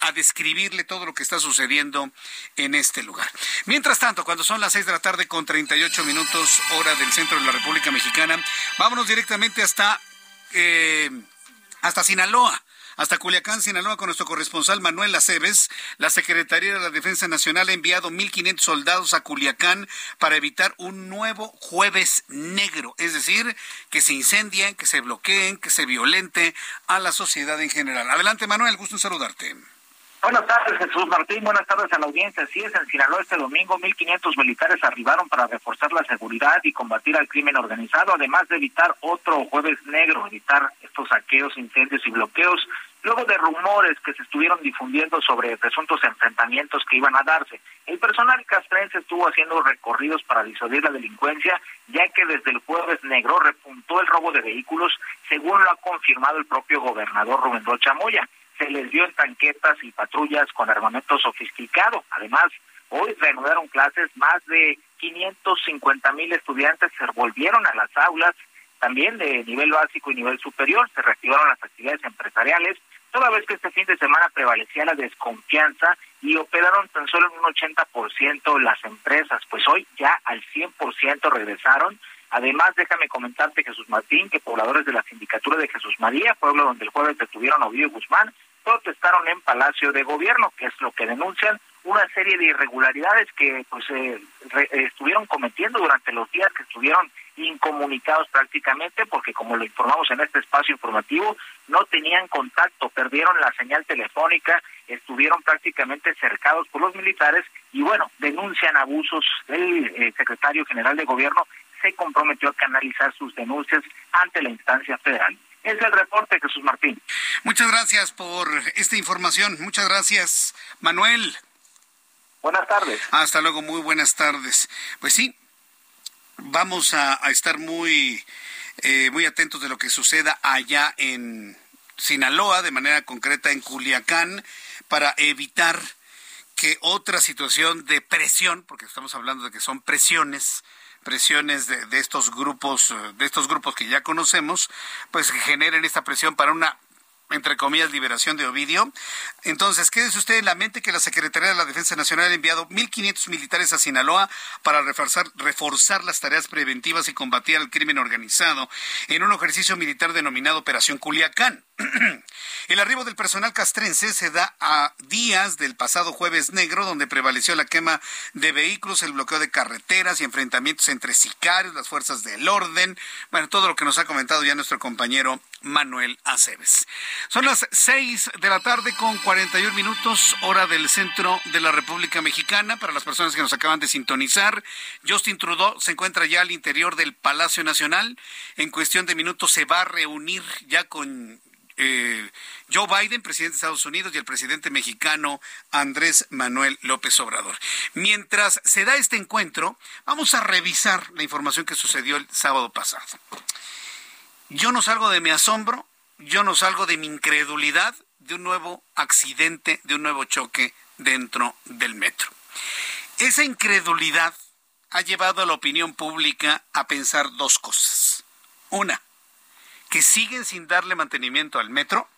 a, describirle todo lo que está sucediendo en este lugar. Mientras tanto, cuando son las 6 de la tarde con 38 minutos hora del centro de la República Mexicana, vámonos directamente hasta, eh, hasta Sinaloa hasta Culiacán, Sinaloa, con nuestro corresponsal Manuel Aceves. La Secretaría de la Defensa Nacional ha enviado 1.500 soldados a Culiacán para evitar un nuevo jueves negro, es decir, que se incendien, que se bloqueen, que se violente a la sociedad en general. Adelante, Manuel, gusto en saludarte. Buenas tardes, Jesús Martín. Buenas tardes a la audiencia. Así es, en Sinaloa este domingo 1.500 militares arribaron para reforzar la seguridad y combatir al crimen organizado, además de evitar otro jueves negro, evitar estos saqueos, incendios y bloqueos, luego de rumores que se estuvieron difundiendo sobre presuntos enfrentamientos que iban a darse. El personal castrense estuvo haciendo recorridos para disuadir la delincuencia, ya que desde el jueves negro repuntó el robo de vehículos, según lo ha confirmado el propio gobernador Rubén Rocha Moya se les dio en tanquetas y patrullas con armamento sofisticado. Además, hoy reanudaron clases, más de 550 mil estudiantes se volvieron a las aulas, también de nivel básico y nivel superior, se reactivaron las actividades empresariales, toda vez que este fin de semana prevalecía la desconfianza y operaron tan solo en un 80% las empresas, pues hoy ya al 100% regresaron. Además, déjame comentarte, Jesús Martín, que pobladores de la Sindicatura de Jesús María, pueblo donde el jueves detuvieron a Ovidio Guzmán, protestaron en Palacio de Gobierno, que es lo que denuncian una serie de irregularidades que pues eh, estuvieron cometiendo durante los días que estuvieron incomunicados prácticamente porque como lo informamos en este espacio informativo no tenían contacto, perdieron la señal telefónica, estuvieron prácticamente cercados por los militares y bueno, denuncian abusos. Del eh, secretario general de gobierno se comprometió a canalizar sus denuncias ante la instancia federal. Es el reporte, Jesús Martín. Muchas gracias por esta información. Muchas gracias, Manuel. Buenas tardes. Hasta luego, muy buenas tardes. Pues sí, vamos a, estar muy, eh, muy atentos de lo que suceda allá en Sinaloa, de manera concreta en Culiacán, para evitar que otra situación de presión, porque estamos hablando de que son presiones, presiones de, de, estos grupos, de estos grupos que ya conocemos, pues generen esta presión para una entre comillas, liberación de Ovidio. Entonces, quédese usted en la mente que la Secretaría de la Defensa Nacional ha enviado 1.500 militares a Sinaloa para reforzar, las tareas preventivas y combatir al crimen organizado en un ejercicio militar denominado Operación Culiacán. El arribo del personal castrense se da a días del pasado jueves negro, donde prevaleció la quema de vehículos, el bloqueo de carreteras y enfrentamientos entre sicarios, las fuerzas del orden, bueno, todo lo que nos ha comentado ya nuestro compañero Manuel Aceves. Son las seis de la tarde con 41 minutos, hora del centro de la República Mexicana. Para las personas que nos acaban de sintonizar, Justin Trudeau se encuentra ya al interior del Palacio Nacional. En cuestión de minutos se va a reunir ya con eh, Joe Biden, presidente de Estados Unidos, y el presidente mexicano Andrés Manuel López Obrador. Mientras se da este encuentro, vamos a revisar la información que sucedió el sábado pasado. Yo no salgo de mi asombro, yo no salgo de mi incredulidad de un nuevo accidente, de un nuevo choque dentro del metro. Esa incredulidad ha llevado a la opinión pública a pensar dos cosas. Una, que siguen sin darle mantenimiento al metro,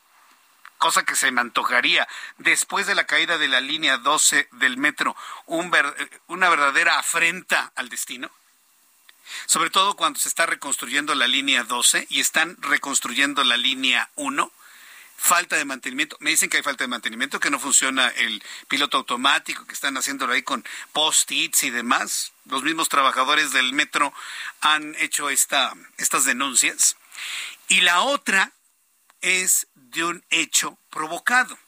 cosa que se me antojaría después de la caída de la línea 12 del metro, una verdadera afrenta al destino sobre todo cuando se está reconstruyendo la línea 12 y están reconstruyendo la línea 1 falta de mantenimiento. Me dicen que hay falta de mantenimiento, que no funciona el piloto automático, que están haciéndolo ahí con post-its y demás. Los mismos trabajadores del metro han hecho esta, estas denuncias. Y la otra es de un hecho provocado.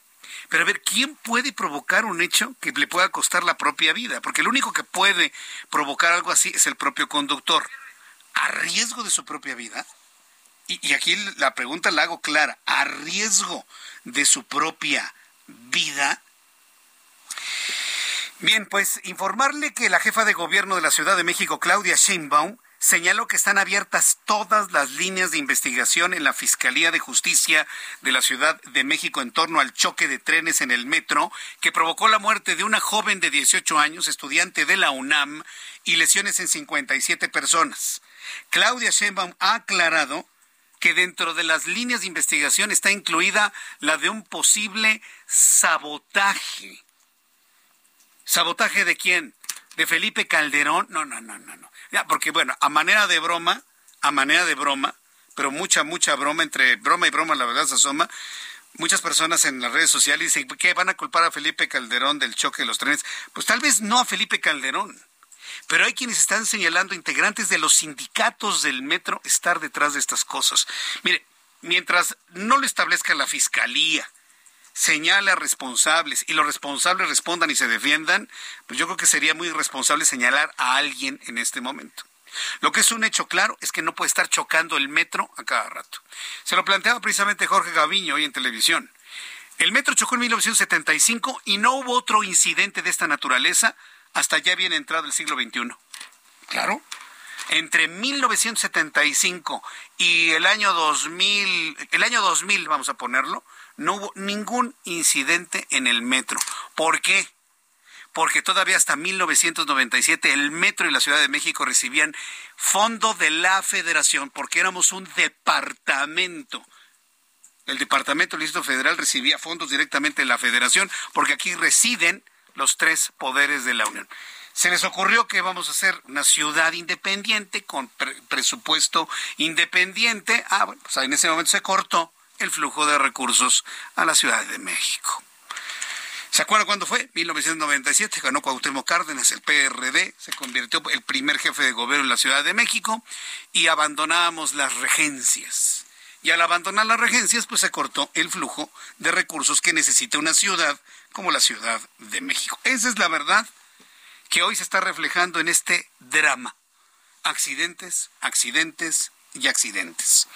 Pero a ver, ¿quién puede provocar un hecho que le pueda costar la propia vida? Porque el único que puede provocar algo así es el propio conductor. ¿A riesgo de su propia vida? Y, aquí la pregunta la hago clara. ¿A riesgo de su propia vida? Bien, pues informarle que la jefa de gobierno de la Ciudad de México, Claudia Sheinbaum, señaló que están abiertas todas las líneas de investigación en la Fiscalía de Justicia de la Ciudad de México en torno al choque de trenes en el metro que provocó la muerte de una joven de 18 años, estudiante de la UNAM, y lesiones en 57 personas. Claudia Sheinbaum ha aclarado que dentro de las líneas de investigación está incluida la de un posible sabotaje. ¿Sabotaje de quién? ¿De Felipe Calderón? No, no, no, no, no. Ya, porque bueno, a manera de broma, a manera de broma, pero mucha, mucha broma, entre broma y broma la verdad se asoma, muchas personas en las redes sociales dicen que van a culpar a Felipe Calderón del choque de los trenes. Pues tal vez no a Felipe Calderón, pero hay quienes están señalando integrantes de los sindicatos del metro estar detrás de estas cosas. Mire, mientras no lo establezca la fiscalía, señala responsables y los responsables respondan y se defiendan, pues yo creo que sería muy irresponsable señalar a alguien en este momento. Lo que es un hecho claro es que no puede estar chocando el metro a cada rato. Se lo planteaba precisamente Jorge Gaviño hoy en televisión. El metro chocó en 1975 y no hubo otro incidente de esta naturaleza hasta ya bien entrado el siglo XXI. Claro. Entre 1975 y el año 2000, el año 2000 vamos a ponerlo, no hubo ningún incidente en el metro. ¿Por qué? Porque todavía hasta 1997 el metro y la Ciudad de México recibían fondo de la federación porque éramos un departamento. El Departamento del Distrito Federal recibía fondos directamente de la federación porque aquí residen los tres poderes de la Unión. Se les ocurrió que vamos a ser una ciudad independiente con presupuesto independiente. Ah, bueno, pues en ese momento se cortó el flujo de recursos a la Ciudad de México. ¿Se acuerdan cuándo fue? 1997, ganó Cuauhtémoc Cárdenas, el PRD, se convirtió el primer jefe de gobierno en la Ciudad de México y abandonábamos las regencias. Y al abandonar las regencias, pues se cortó el flujo de recursos que necesita una ciudad como la Ciudad de México. Esa es la verdad que hoy se está reflejando en este drama. Accidentes, accidentes, y accidentes.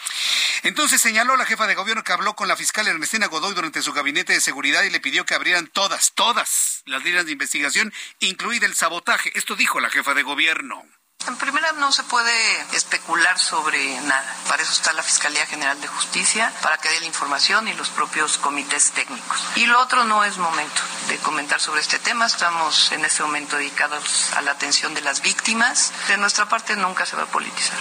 Entonces señaló la jefa de gobierno que habló con la fiscal Ernestina Godoy durante su gabinete de seguridad y le pidió que abrieran todas, todas las líneas de investigación, incluida el sabotaje. Esto dijo la jefa de gobierno. En primera no se puede especular sobre nada. Para eso está la Fiscalía General de Justicia, para que dé la información y los propios comités técnicos. Y lo otro no es momento de comentar sobre este tema. Estamos en este momento dedicados a la atención de las víctimas. De nuestra parte nunca se va a politizar.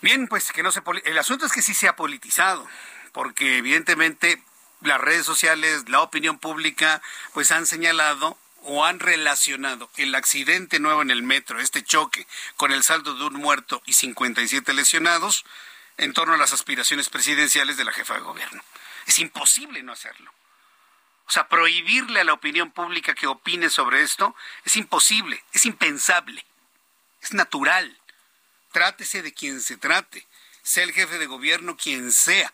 Bien, pues que no se el asunto es que sí se ha politizado, porque evidentemente las redes sociales, la opinión pública, pues han señalado o han relacionado el accidente nuevo en el metro, este choque, con el saldo de un muerto y 57 lesionados en torno a las aspiraciones presidenciales de la jefa de gobierno. Es imposible no hacerlo. O sea, prohibirle a la opinión pública que opine sobre esto es imposible, es impensable, es natural trátese de quien se trate, sea el jefe de gobierno quien sea.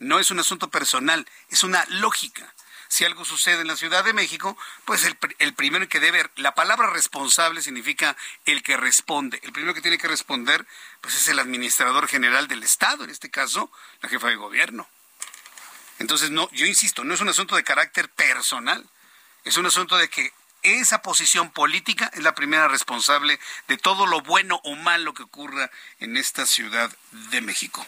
No es un asunto personal, es una lógica. Si algo sucede en la Ciudad de México, pues el, primero que debe, la palabra responsable significa el que responde. El primero que tiene que responder, pues es el administrador general del Estado, en este caso, la jefa de gobierno. Entonces, no, yo insisto, no es un asunto de carácter personal, es un asunto de que esa posición política es la primera responsable de todo lo bueno o malo que ocurra en esta Ciudad de México.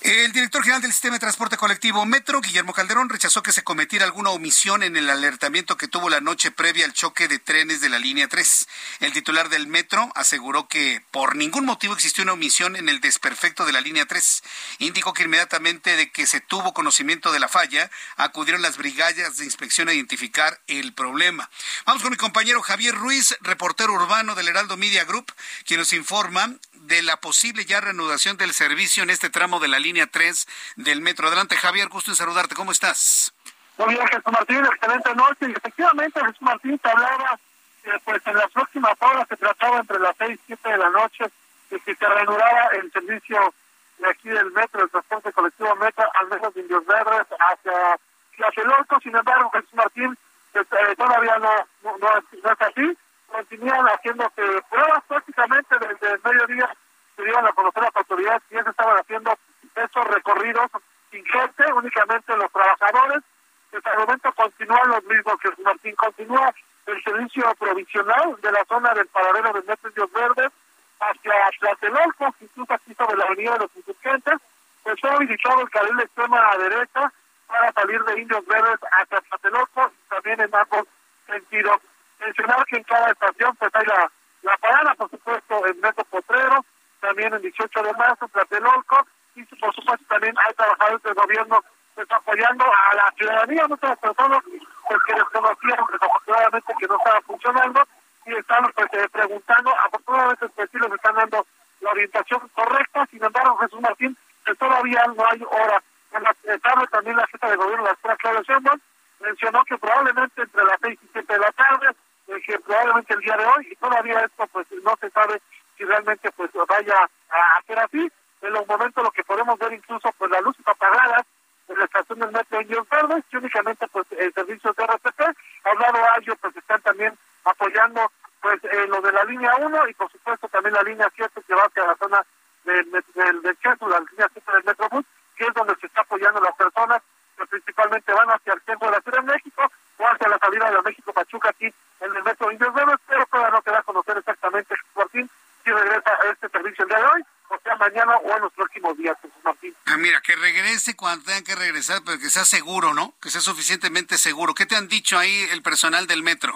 El director general del Sistema de Transporte Colectivo Metro, Guillermo Calderón, rechazó que se cometiera alguna omisión en el alertamiento que tuvo la noche previa al choque de trenes de la línea 3. El titular del Metro aseguró que por ningún motivo existió una omisión en el desperfecto de la línea 3. Indicó que inmediatamente de que se tuvo conocimiento de la falla, acudieron las brigadas de inspección a identificar el problema. Vamos con mi compañero Javier Ruiz, reportero urbano del Heraldo Media Group, quien nos informa de la posible ya reanudación del servicio en este tramo de la línea 3 del metro. Adelante, Javier, gusto en saludarte. ¿Cómo estás? Muy bien, Jesús Martín, excelente noche. Y efectivamente, Jesús Martín te hablaba, eh, pues en las próximas horas se trataba entre las 6 y 7 de la noche de que se reanudara el servicio de aquí del metro, el transporte colectivo metro, al menos de Indios Verdes, hacia Tlatelolco. Sin embargo, Jesús Martín, pues, eh, todavía no, no, no, es, así continúan haciendo que pruebas prácticamente desde el mediodía se dieron a conocer las autoridades y ya se estaban haciendo esos recorridos sin gente, únicamente los trabajadores. Hasta el momento continúan los mismos que Martín continúa el servicio provisional de la zona del paradero de Metro Indios Verdes hacia Tlatelolco, incluso aquí sobre la avenida de los insurgentes, pues fue habilitado el carril de extrema derecha para salir de Indios Verdes hacia Tlatelolco y también en ambos sentidos mencionar que en cada estación pues hay la, la parada, por supuesto, en Metro Potrero, también en 18 de marzo, Tlatelolco, y por supuesto también hay trabajadores del gobierno pues, apoyando a la ciudadanía, muchas personas pues, que desconocieron desafortunadamente que no estaba funcionando y están pues, eh, preguntando, afortunadamente pues, sí les están dando la orientación correcta, sin embargo Jesús Martín, que todavía no hay hora. En la tarde también la jefa de gobierno, la señora Claudia mencionó que probablemente entre las seis y siete de la tarde, que probablemente el día de hoy, y todavía esto pues no se sabe si realmente pues vaya a hacer así. En los momentos lo que podemos ver incluso pues las luces apagadas en la estación del metro en Verdes, y únicamente pues el servicio de RTP, al lado de ello pues están también apoyando pues eh, lo de la línea 1 y por supuesto también la línea 7 que va hacia la zona del, del, del centro, la línea 7 del Metrobús, que es donde se está apoyando las personas que principalmente van hacia el centro de la Ciudad de México o hacia la salida de México Pachuca aquí en el metro Indios Verdes, pero todavía no queda a conocer exactamente por fin si regresa a este servicio el día de hoy, o sea mañana o en los próximos días, Jesús Martín. Ah, mira, que regrese cuando tengan que regresar, pero que sea seguro, ¿no? Que sea suficientemente seguro. ¿Qué te han dicho ahí el personal del metro?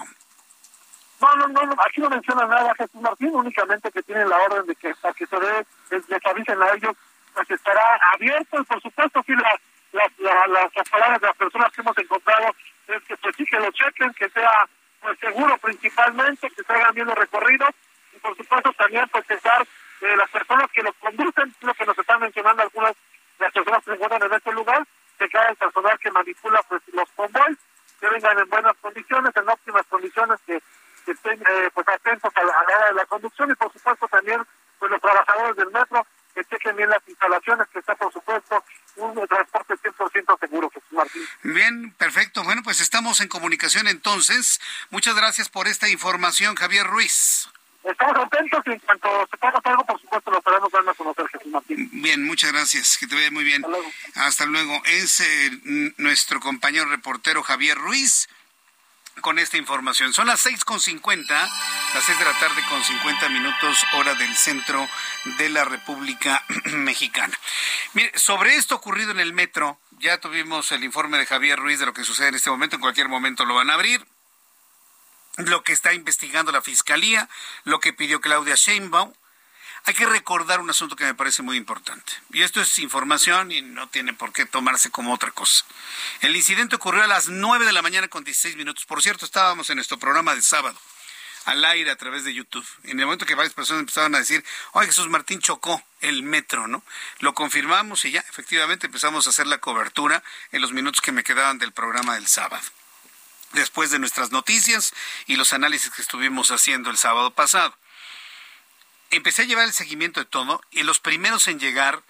No, no, no, aquí no menciona nada Jesús Martín, únicamente que tienen la orden de que hasta que se dé, les avisen a ellos, pues estará abierto y por supuesto sí las, las, las, palabras de las personas que hemos encontrado es que pues sí que lo chequen, que sea pues seguro principalmente, que se hagan bien los recorridos y por supuesto también pues estar eh, las personas que los conducen, lo que nos están mencionando algunas de las personas que se encuentran en este lugar, que cada el personal que manipula pues los convoys, que vengan en buenas condiciones, en óptimas condiciones, que que estén eh, pues atentos a la, hora de la conducción y por supuesto también pues los trabajadores del metro que chequen bien las instalaciones, que está por supuesto un transporte 100% seguro, Jesús Martín. Bien, perfecto. Bueno, pues estamos en comunicación entonces. Muchas gracias por esta información, Javier Ruiz. Estamos atentos y en cuanto sepamos algo, por supuesto, lo estaremos dando a conocer, Jesús Martín. Bien, muchas gracias. Que te vaya muy bien. Hasta luego. Hasta luego. Es eh, nuestro compañero reportero Javier Ruiz con esta información. Son las seis con cincuenta, las seis de la tarde con cincuenta minutos, hora del centro de la República Mexicana. Mire, sobre esto ocurrido en el metro, ya tuvimos el informe de Javier Ruiz de lo que sucede en este momento, en cualquier momento lo van a abrir. Lo que está investigando la Fiscalía, lo que pidió Claudia Sheinbaum, hay que recordar un asunto que me parece muy importante. Y esto es información y no tiene por qué tomarse como otra cosa. El incidente ocurrió a las 9 de la mañana con 16 minutos. Por cierto, estábamos en nuestro programa de sábado, al aire a través de YouTube. En el momento que varias personas empezaban a decir, oye, Jesús Martín chocó el metro, ¿no? Lo confirmamos y ya, efectivamente, empezamos a hacer la cobertura en los minutos que me quedaban del programa del sábado después de nuestras noticias y los análisis que estuvimos haciendo el sábado pasado empecé a llevar el seguimiento de todo y los primeros en llegar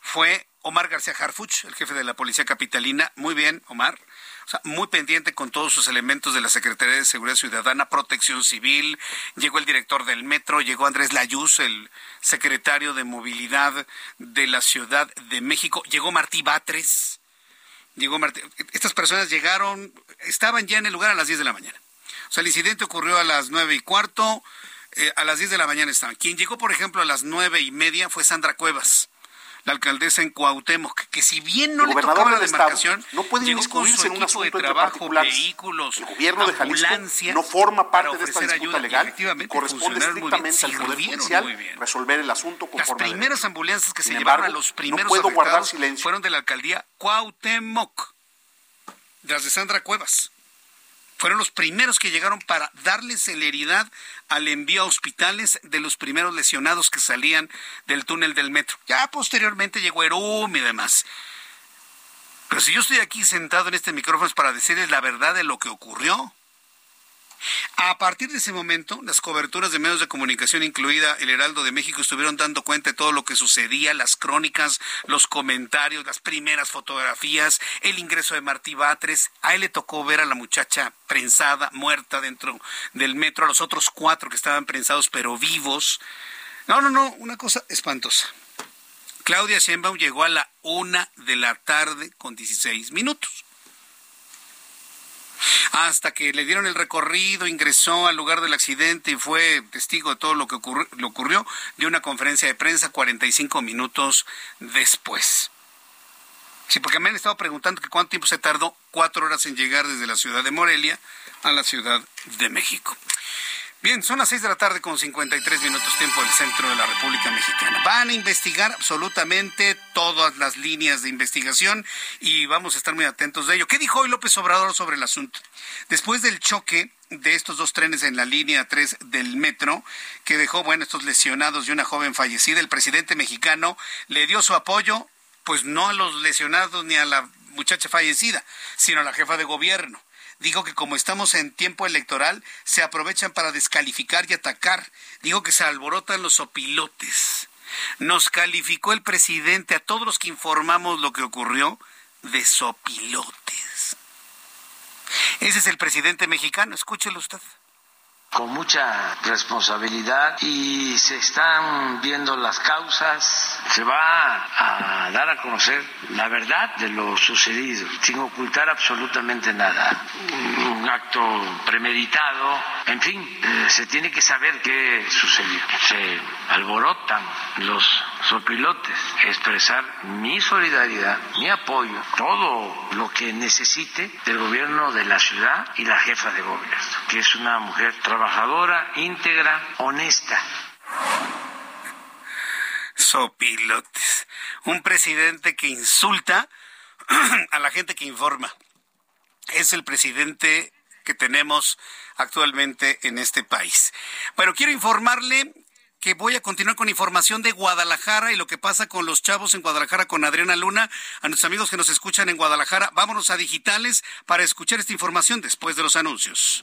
fue Omar García Harfuch, el jefe de la Policía Capitalina. Muy bien, Omar. O sea, muy pendiente con todos sus elementos de la Secretaría de Seguridad Ciudadana, Protección Civil. Llegó el director del metro, llegó Andrés Layuz, el secretario de Movilidad de la Ciudad de México. Llegó Martí Batres. Llegó Martí. Estas personas llegaron, estaban ya en el lugar a las 10 de la mañana. O sea, el incidente ocurrió a las nueve y cuarto. Eh, a las 10 de la mañana estaban. Quien llegó, por ejemplo, a las nueve y media fue Sandra Cuevas la alcaldesa en Cuauhtémoc, que, si bien no le tocaba la demarcación, no puede llegó con su en un equipo de trabajo, vehículos, el gobierno de Jalisco no forma parte de esta disputa legal, corresponde estrictamente al Poder Judicial resolver el asunto conforme Las primeras ambulancias que se llevaron a los primeros no puedo guardar silencio. fueron de la alcaldía Cuauhtémoc, de las de Sandra Cuevas fueron los primeros que llegaron para darle celeridad al envío a hospitales de los primeros lesionados que salían del túnel del metro. Ya posteriormente llegó Erum y demás. Pero si yo estoy aquí sentado en este micrófono es para decirles la verdad de lo que ocurrió. A partir de ese momento, las coberturas de medios de comunicación, incluida el Heraldo de México, estuvieron dando cuenta de todo lo que sucedía, las crónicas, los comentarios, las primeras fotografías, el ingreso de Martí Batres. A él le tocó ver a la muchacha prensada, muerta dentro del metro, a los otros cuatro que estaban prensados pero vivos. No, no, no, una cosa espantosa. Claudia Sheinbaum llegó a la una de la tarde con 16 minutos hasta que le dieron el recorrido, ingresó al lugar del accidente y fue testigo de todo lo que ocurrió, le ocurrió, dio una conferencia de prensa 45 minutos después. Sí, porque me han estado preguntando que cuánto tiempo se tardó, cuatro horas en llegar desde la ciudad de Morelia a la ciudad de México. Bien, son las seis de la tarde con 53 minutos tiempo del centro de la República Mexicana. Van a investigar absolutamente todas las líneas de investigación y vamos a estar muy atentos de ello. ¿Qué dijo hoy López Obrador sobre el asunto? Después del choque de estos dos trenes en la línea 3 del metro, que dejó, bueno, estos lesionados y una joven fallecida, el presidente mexicano le dio su apoyo, pues no a los lesionados ni a la muchacha fallecida, sino a la jefa de gobierno dijo que como estamos en tiempo electoral, se aprovechan para descalificar y atacar. Dijo que se alborotan los opilotes. Nos calificó el presidente a todos los que informamos lo que ocurrió de sopilotes. Ese es el presidente mexicano, escúchelo usted con mucha responsabilidad y se están viendo las causas, se va a dar a conocer la verdad de lo sucedido, sin ocultar absolutamente nada. Un acto premeditado, en fin, eh, se tiene que saber qué sucedió. Se alborotan los sopilotes, expresar mi solidaridad, mi apoyo, todo lo que necesite del gobierno de la ciudad y la jefa de gobierno, que es una mujer trabajadora, íntegra, honesta. Sopilotes. Un presidente que insulta a la gente que informa. Es el presidente que tenemos actualmente en este país. Bueno, quiero informarle que voy a continuar con información de Guadalajara y lo que pasa con los chavos en Guadalajara con Adriana Luna. A nuestros amigos que nos escuchan en Guadalajara, vámonos a digitales para escuchar esta información después de los anuncios.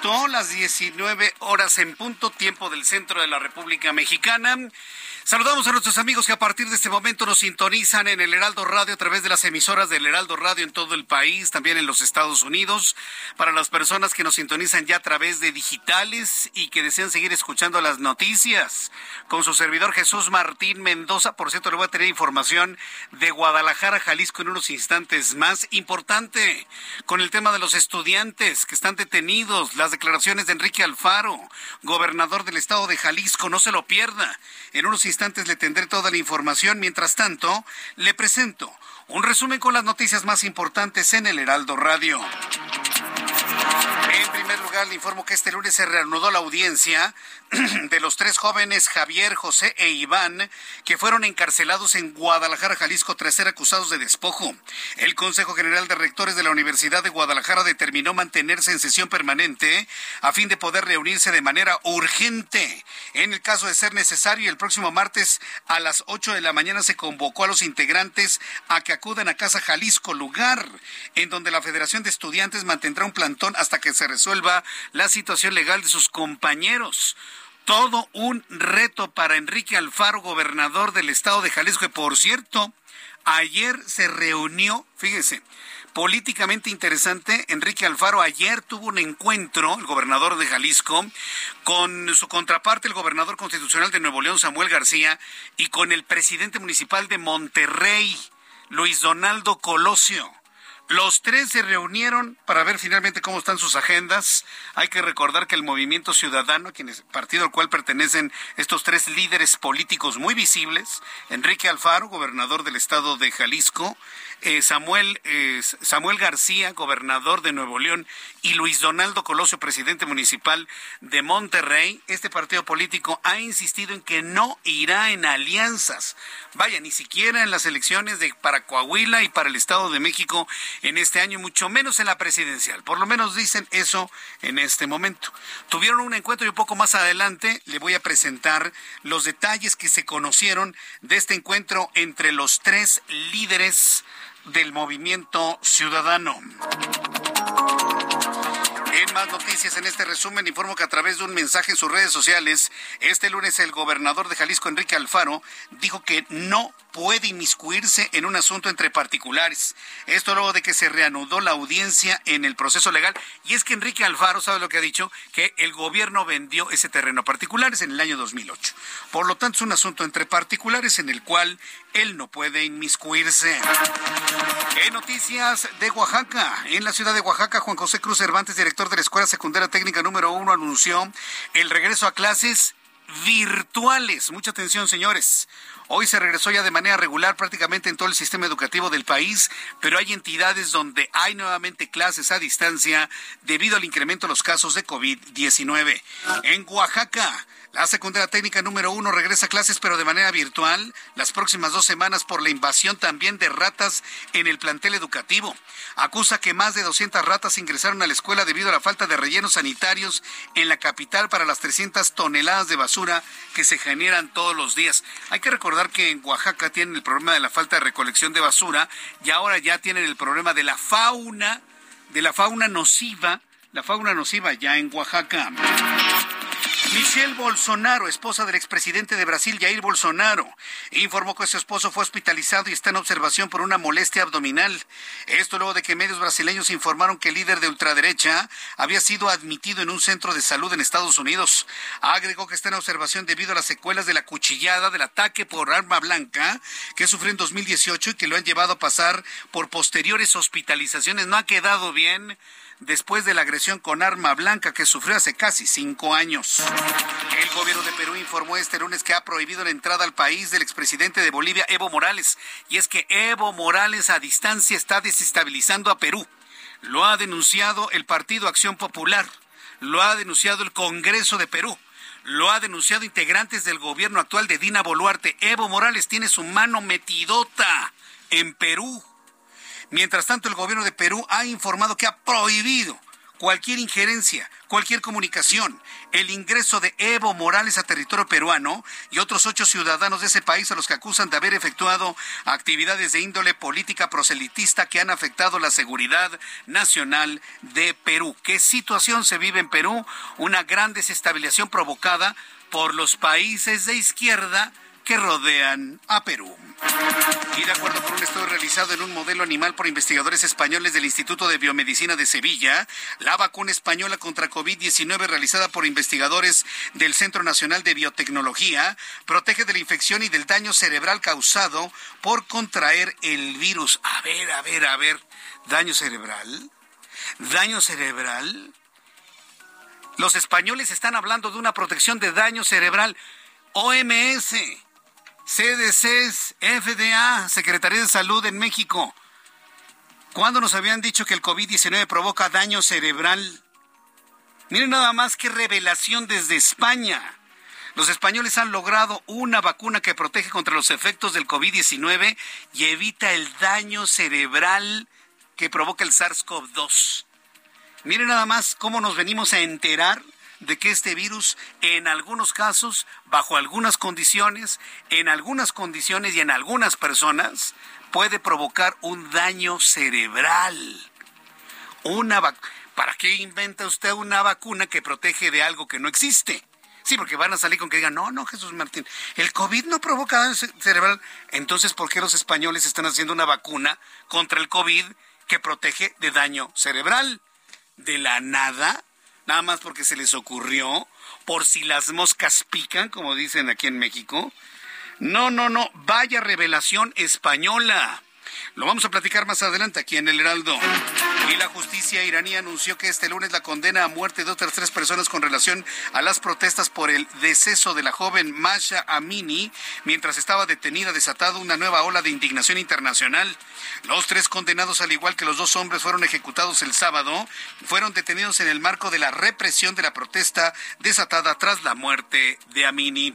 Punto, las 19 horas en punto, tiempo del centro de la República Mexicana. Saludamos a nuestros amigos que a partir de este momento nos sintonizan en el Heraldo Radio a través de las emisoras del Heraldo Radio en todo el país, también en los Estados Unidos. Para las personas que nos sintonizan ya a través de digitales y que desean seguir escuchando las noticias, con su servidor Jesús Martín Mendoza. Por cierto, le voy a tener información de Guadalajara, Jalisco en unos instantes más. Importante, con el tema de los estudiantes que están detenidos, las declaraciones de Enrique Alfaro, gobernador del estado de Jalisco. No se lo pierda. En unos instantes instantes le tendré toda la información. Mientras tanto, le presento un resumen con las noticias más importantes en el Heraldo Radio. En primer lugar, le informo que este lunes se reanudó la audiencia de los tres jóvenes Javier, José e Iván, que fueron encarcelados en Guadalajara, Jalisco, tras ser acusados de despojo. El Consejo General de Rectores de la Universidad de Guadalajara determinó mantenerse en sesión permanente a fin de poder reunirse de manera urgente. En el caso de ser necesario, el próximo martes a las 8 de la mañana se convocó a los integrantes a que acudan a Casa Jalisco, lugar en donde la Federación de Estudiantes mantendrá un plantón hasta que se resuelva la situación legal de sus compañeros todo un reto para Enrique Alfaro, gobernador del estado de Jalisco. Y por cierto, ayer se reunió, fíjese, políticamente interesante, Enrique Alfaro ayer tuvo un encuentro, el gobernador de Jalisco, con su contraparte, el gobernador constitucional de Nuevo León, Samuel García, y con el presidente municipal de Monterrey, Luis Donaldo Colosio. Los tres se reunieron para ver finalmente cómo están sus agendas. Hay que recordar que el Movimiento Ciudadano, quien es, partido al cual pertenecen estos tres líderes políticos muy visibles, Enrique Alfaro, gobernador del estado de Jalisco, eh, Samuel, eh, Samuel García, gobernador de Nuevo León, y Luis Donaldo Colosio, presidente municipal de Monterrey, este partido político ha insistido en que no irá en alianzas. Vaya, ni siquiera en las elecciones de para Coahuila y para el Estado de México en este año, mucho menos en la presidencial. Por lo menos dicen eso en este momento. Tuvieron un encuentro y un poco más adelante le voy a presentar los detalles que se conocieron de este encuentro entre los tres líderes del movimiento ciudadano. En más noticias en este resumen, informo que a través de un mensaje en sus redes sociales, este lunes el gobernador de Jalisco, Enrique Alfaro, dijo que no puede inmiscuirse en un asunto entre particulares. Esto luego de que se reanudó la audiencia en el proceso legal. Y es que Enrique Alfaro, ¿sabe lo que ha dicho? Que el gobierno vendió ese terreno a particulares en el año 2008. Por lo tanto, es un asunto entre particulares en el cual él no puede inmiscuirse. En noticias de Oaxaca, en la ciudad de Oaxaca, Juan José Cruz Cervantes, director de la Escuela Secundaria Técnica número uno, anunció el regreso a clases virtuales. Mucha atención, señores. Hoy se regresó ya de manera regular prácticamente en todo el sistema educativo del país, pero hay entidades donde hay nuevamente clases a distancia debido al incremento de los casos de COVID-19. En Oaxaca, la secundaria técnica número uno regresa a clases, pero de manera virtual, las próximas dos semanas por la invasión también de ratas en el plantel educativo. Acusa que más de 200 ratas ingresaron a la escuela debido a la falta de rellenos sanitarios en la capital para las 300 toneladas de basura que se generan todos los días. Hay que recordar que en Oaxaca tienen el problema de la falta de recolección de basura y ahora ya tienen el problema de la fauna, de la fauna nociva, la fauna nociva ya en Oaxaca. Michelle Bolsonaro, esposa del expresidente de Brasil, Jair Bolsonaro, informó que su esposo fue hospitalizado y está en observación por una molestia abdominal. Esto luego de que medios brasileños informaron que el líder de ultraderecha había sido admitido en un centro de salud en Estados Unidos. Agregó que está en observación debido a las secuelas de la cuchillada del ataque por arma blanca que sufrió en 2018 y que lo han llevado a pasar por posteriores hospitalizaciones. No ha quedado bien después de la agresión con arma blanca que sufrió hace casi cinco años. El gobierno de Perú informó este lunes que ha prohibido la entrada al país del expresidente de Bolivia, Evo Morales. Y es que Evo Morales a distancia está desestabilizando a Perú. Lo ha denunciado el Partido Acción Popular. Lo ha denunciado el Congreso de Perú lo ha denunciado integrantes del gobierno actual de Dina Boluarte. Evo Morales tiene su mano metidota en Perú. Mientras tanto, el gobierno de Perú ha informado que ha prohibido cualquier injerencia, cualquier comunicación, el ingreso de Evo Morales a territorio peruano y otros ocho ciudadanos de ese país a los que acusan de haber efectuado actividades de índole política proselitista que han afectado la seguridad nacional de Perú. ¿Qué situación se vive en Perú? Una gran desestabilización provocada por los países de izquierda que rodean a Perú. Y de acuerdo con un estudio realizado en un modelo animal por investigadores españoles del Instituto de Biomedicina de Sevilla, la vacuna española contra COVID-19 realizada por investigadores del Centro Nacional de Biotecnología protege de la infección y del daño cerebral causado por contraer el virus. A ver, a ver, a ver, daño cerebral. ¿Daño cerebral? Los españoles están hablando de una protección de daño cerebral. OMS CDC, FDA, Secretaría de Salud en México. ¿Cuándo nos habían dicho que el COVID-19 provoca daño cerebral? Miren nada más qué revelación desde España. Los españoles han logrado una vacuna que protege contra los efectos del COVID-19 y evita el daño cerebral que provoca el SARS-CoV-2. Miren nada más cómo nos venimos a enterar de que este virus en algunos casos, bajo algunas condiciones, en algunas condiciones y en algunas personas, puede provocar un daño cerebral. Una ¿Para qué inventa usted una vacuna que protege de algo que no existe? Sí, porque van a salir con que digan, no, no, Jesús Martín, el COVID no provoca daño cerebral. Entonces, ¿por qué los españoles están haciendo una vacuna contra el COVID que protege de daño cerebral? De la nada nada más porque se les ocurrió, por si las moscas pican, como dicen aquí en México. No, no, no, vaya revelación española. Lo vamos a platicar más adelante aquí en el Heraldo. Y la justicia iraní anunció que este lunes la condena a muerte de otras tres personas con relación a las protestas por el deceso de la joven Masha Amini mientras estaba detenida, desatado una nueva ola de indignación internacional. Los tres condenados, al igual que los dos hombres, fueron ejecutados el sábado, fueron detenidos en el marco de la represión de la protesta desatada tras la muerte de Amini.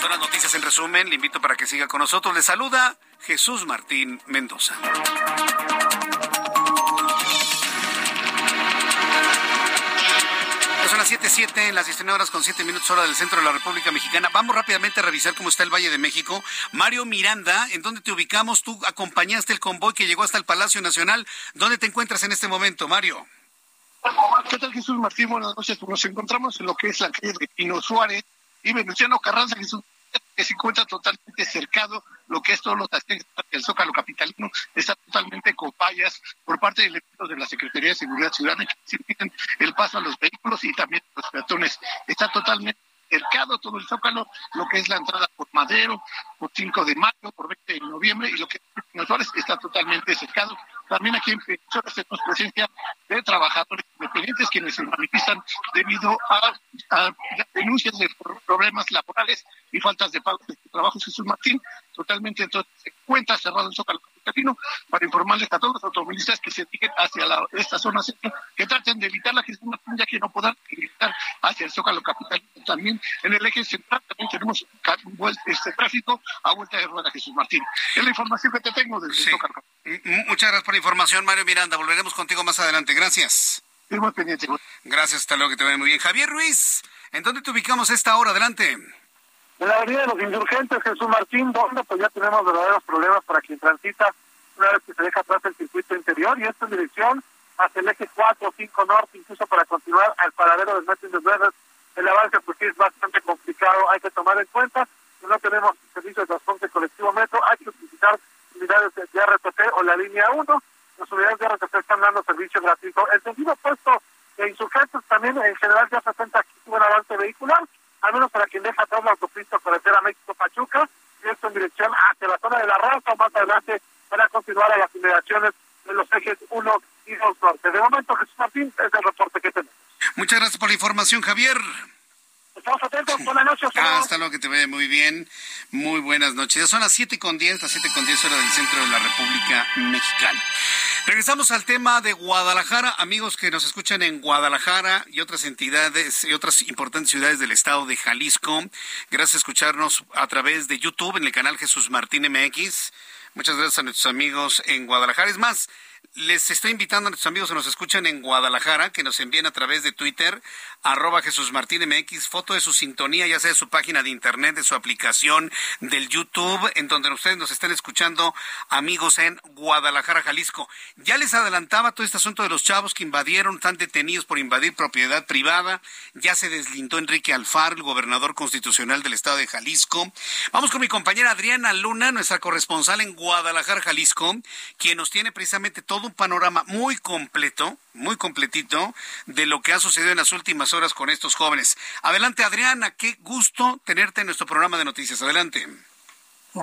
Son las noticias en resumen. Le invito para que siga con nosotros. Le saluda Jesús Martín Mendoza. Las 7.07 en las 19 horas con 7 minutos hora del centro de la República Mexicana. Vamos rápidamente a revisar cómo está el Valle de México. Mario Miranda, ¿en dónde te ubicamos? Tú acompañaste el convoy que llegó hasta el Palacio Nacional. ¿Dónde te encuentras en este momento, Mario? ¿Qué tal, Jesús Martín? Buenas noches. Nos encontramos en lo que es la calle de Pino Suárez y Venustiano Carranza, Jesús que se encuentra totalmente cercado, lo que es todos los aspectos del Zócalo Capitalino, está totalmente con fallas por parte de elementos de la Secretaría de Seguridad Ciudadana que impiden el paso a los vehículos y también a los peatones. Está totalmente cercado todo el Zócalo, lo que es la entrada por Madero, por 5 de mayo, por 20 de noviembre y lo que es está totalmente cercado. También aquí en Pensoras tenemos presencia de trabajadores independientes quienes se manifiestan debido a, denuncias de problemas laborales y faltas de pago de trabajo. Jesús Martín, totalmente entonces se cuenta cerrado el Zócalo Para informarles a todos los automovilistas que se dirigen hacia esta zona centro que traten de evitar la Martín ya que no podrán evitar hacia el Zócalo Capitalino. También en el eje central también tenemos este tráfico a vuelta de rueda Jesús Martín. Es la información que te tengo desde el Zócalo. Muchas gracias por la información, Mario Miranda. Volveremos contigo más adelante. Gracias. Gracias, hasta luego, que te vaya muy bien. Javier Ruiz, ¿en dónde te ubicamos esta hora? Adelante. En la avenida de los insurgentes, Jesús Martín, donde pues ya tenemos verdaderos problemas para quien transita una vez que se deja atrás el circuito interior y esto en dirección hacia el eje 4 o 5 norte, incluso para continuar al paradero del Martín de Verdes. El avance pues es bastante complicado, hay que tomar en cuenta que no tenemos servicio de transporte colectivo metro, hay que utilizar unidades de RTP o la línea 1. Las unidades de RTP están dando servicio gratuito. El sentido opuesto de insurgentes también en general ya presenta aquí un avance vehicular, al menos para quien deja atrás la autopista para a México-Pachuca, y esto en dirección hacia la zona de la Raza, más adelante para continuar a las inmediaciones de los ejes 1 y 2 norte. De momento, Jesús Martín, es el reporte que tenemos. Muchas gracias por la información, Javier. Buenas noches. Ah, hasta luego, que te vea muy bien. Muy buenas noches. Son las 7 con 10, las 7 con 10 horas del centro de la República Mexicana. Regresamos al tema de Guadalajara. Amigos que nos escuchan en Guadalajara y otras entidades y otras importantes ciudades del estado de Jalisco. Gracias a escucharnos a través de YouTube en el canal Jesús Martín MX. Muchas gracias a nuestros amigos en Guadalajara. Es más, les estoy invitando a nuestros amigos que nos escuchan en Guadalajara, que nos envíen a través de Twitter, arroba Jesús Martín MX, foto de su sintonía, ya sea de su página de internet, de su aplicación, del YouTube, en donde ustedes nos están escuchando, amigos en Guadalajara, Jalisco. Ya les adelantaba todo este asunto de los chavos que invadieron, están detenidos por invadir propiedad privada. Ya se deslindó Enrique Alfaro, el gobernador constitucional del estado de Jalisco. Vamos con mi compañera Adriana Luna, nuestra corresponsal en Guadalajara, Jalisco, quien nos tiene precisamente todo un panorama muy completo, muy completito, de lo que ha sucedido en las últimas horas con estos jóvenes. Adelante, Adriana, qué gusto tenerte en nuestro programa de noticias. Adelante.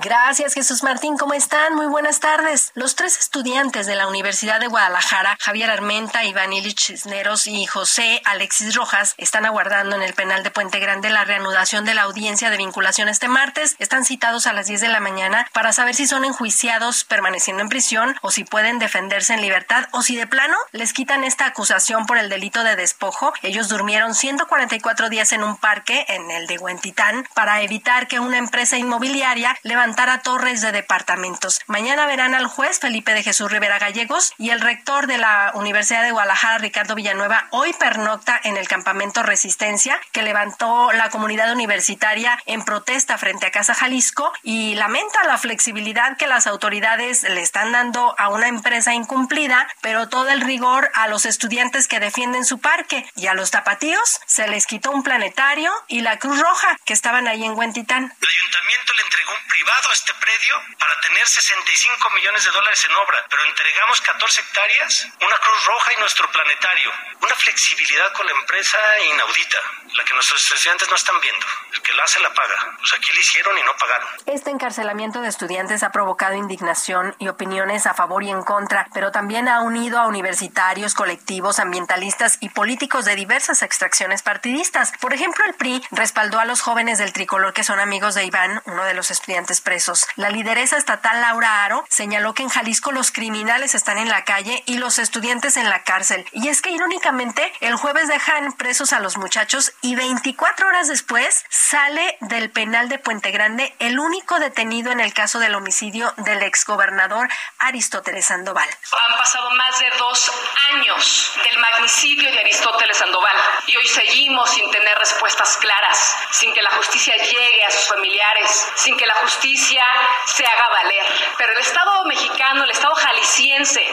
Gracias, Jesús Martín. ¿Cómo están? Muy buenas tardes. Los tres estudiantes de la Universidad de Guadalajara, Javier Armenta, Iván Ilich Cisneros y José Alexis Rojas, están aguardando en el penal de Puente Grande la reanudación de la audiencia de vinculación este martes. Están citados a las 10 de la mañana para saber si son enjuiciados permaneciendo en prisión o si pueden defenderse en libertad o si de plano les quitan esta acusación por el delito de despojo. Ellos durmieron 144 días en un parque en el de Huentitán para evitar que una empresa inmobiliaria levantara a torres de departamentos. Mañana verán al juez Felipe de Jesús Rivera Gallegos y el rector de la Universidad de Guadalajara, Ricardo Villanueva, hoy pernocta en el campamento Resistencia que levantó la comunidad universitaria en protesta frente a Casa Jalisco y lamenta la flexibilidad que las autoridades le están dando a una empresa incumplida, pero todo el rigor a los estudiantes que defienden su parque y a los tapatíos se les quitó un planetario y la Cruz Roja que estaban ahí en Huentitán. El ayuntamiento le entregó privado dado este predio para tener 65 millones de dólares en obra, pero entregamos 14 hectáreas, una Cruz Roja y nuestro planetario. Una flexibilidad con la empresa inaudita, la que nuestros estudiantes no están viendo. El que la hace la paga. Pues aquí lo hicieron y no pagaron. Este encarcelamiento de estudiantes ha provocado indignación y opiniones a favor y en contra, pero también ha unido a universitarios, colectivos, ambientalistas y políticos de diversas extracciones partidistas. Por ejemplo, el PRI respaldó a los jóvenes del tricolor que son amigos de Iván, uno de los estudiantes presos. La lideresa estatal Laura Aro señaló que en Jalisco los criminales están en la calle y los estudiantes en la cárcel. Y es que irónicamente el jueves dejan presos a los muchachos y 24 horas después sale del penal de Puente Grande el único detenido en el caso del homicidio del exgobernador Aristóteles Sandoval. Han pasado más de dos años del magnicidio de Aristóteles Sandoval y hoy seguimos sin tener respuestas claras, sin que la justicia llegue a sus familiares, sin que la justicia se haga valer. Pero el Estado mexicano, el Estado jalisciense,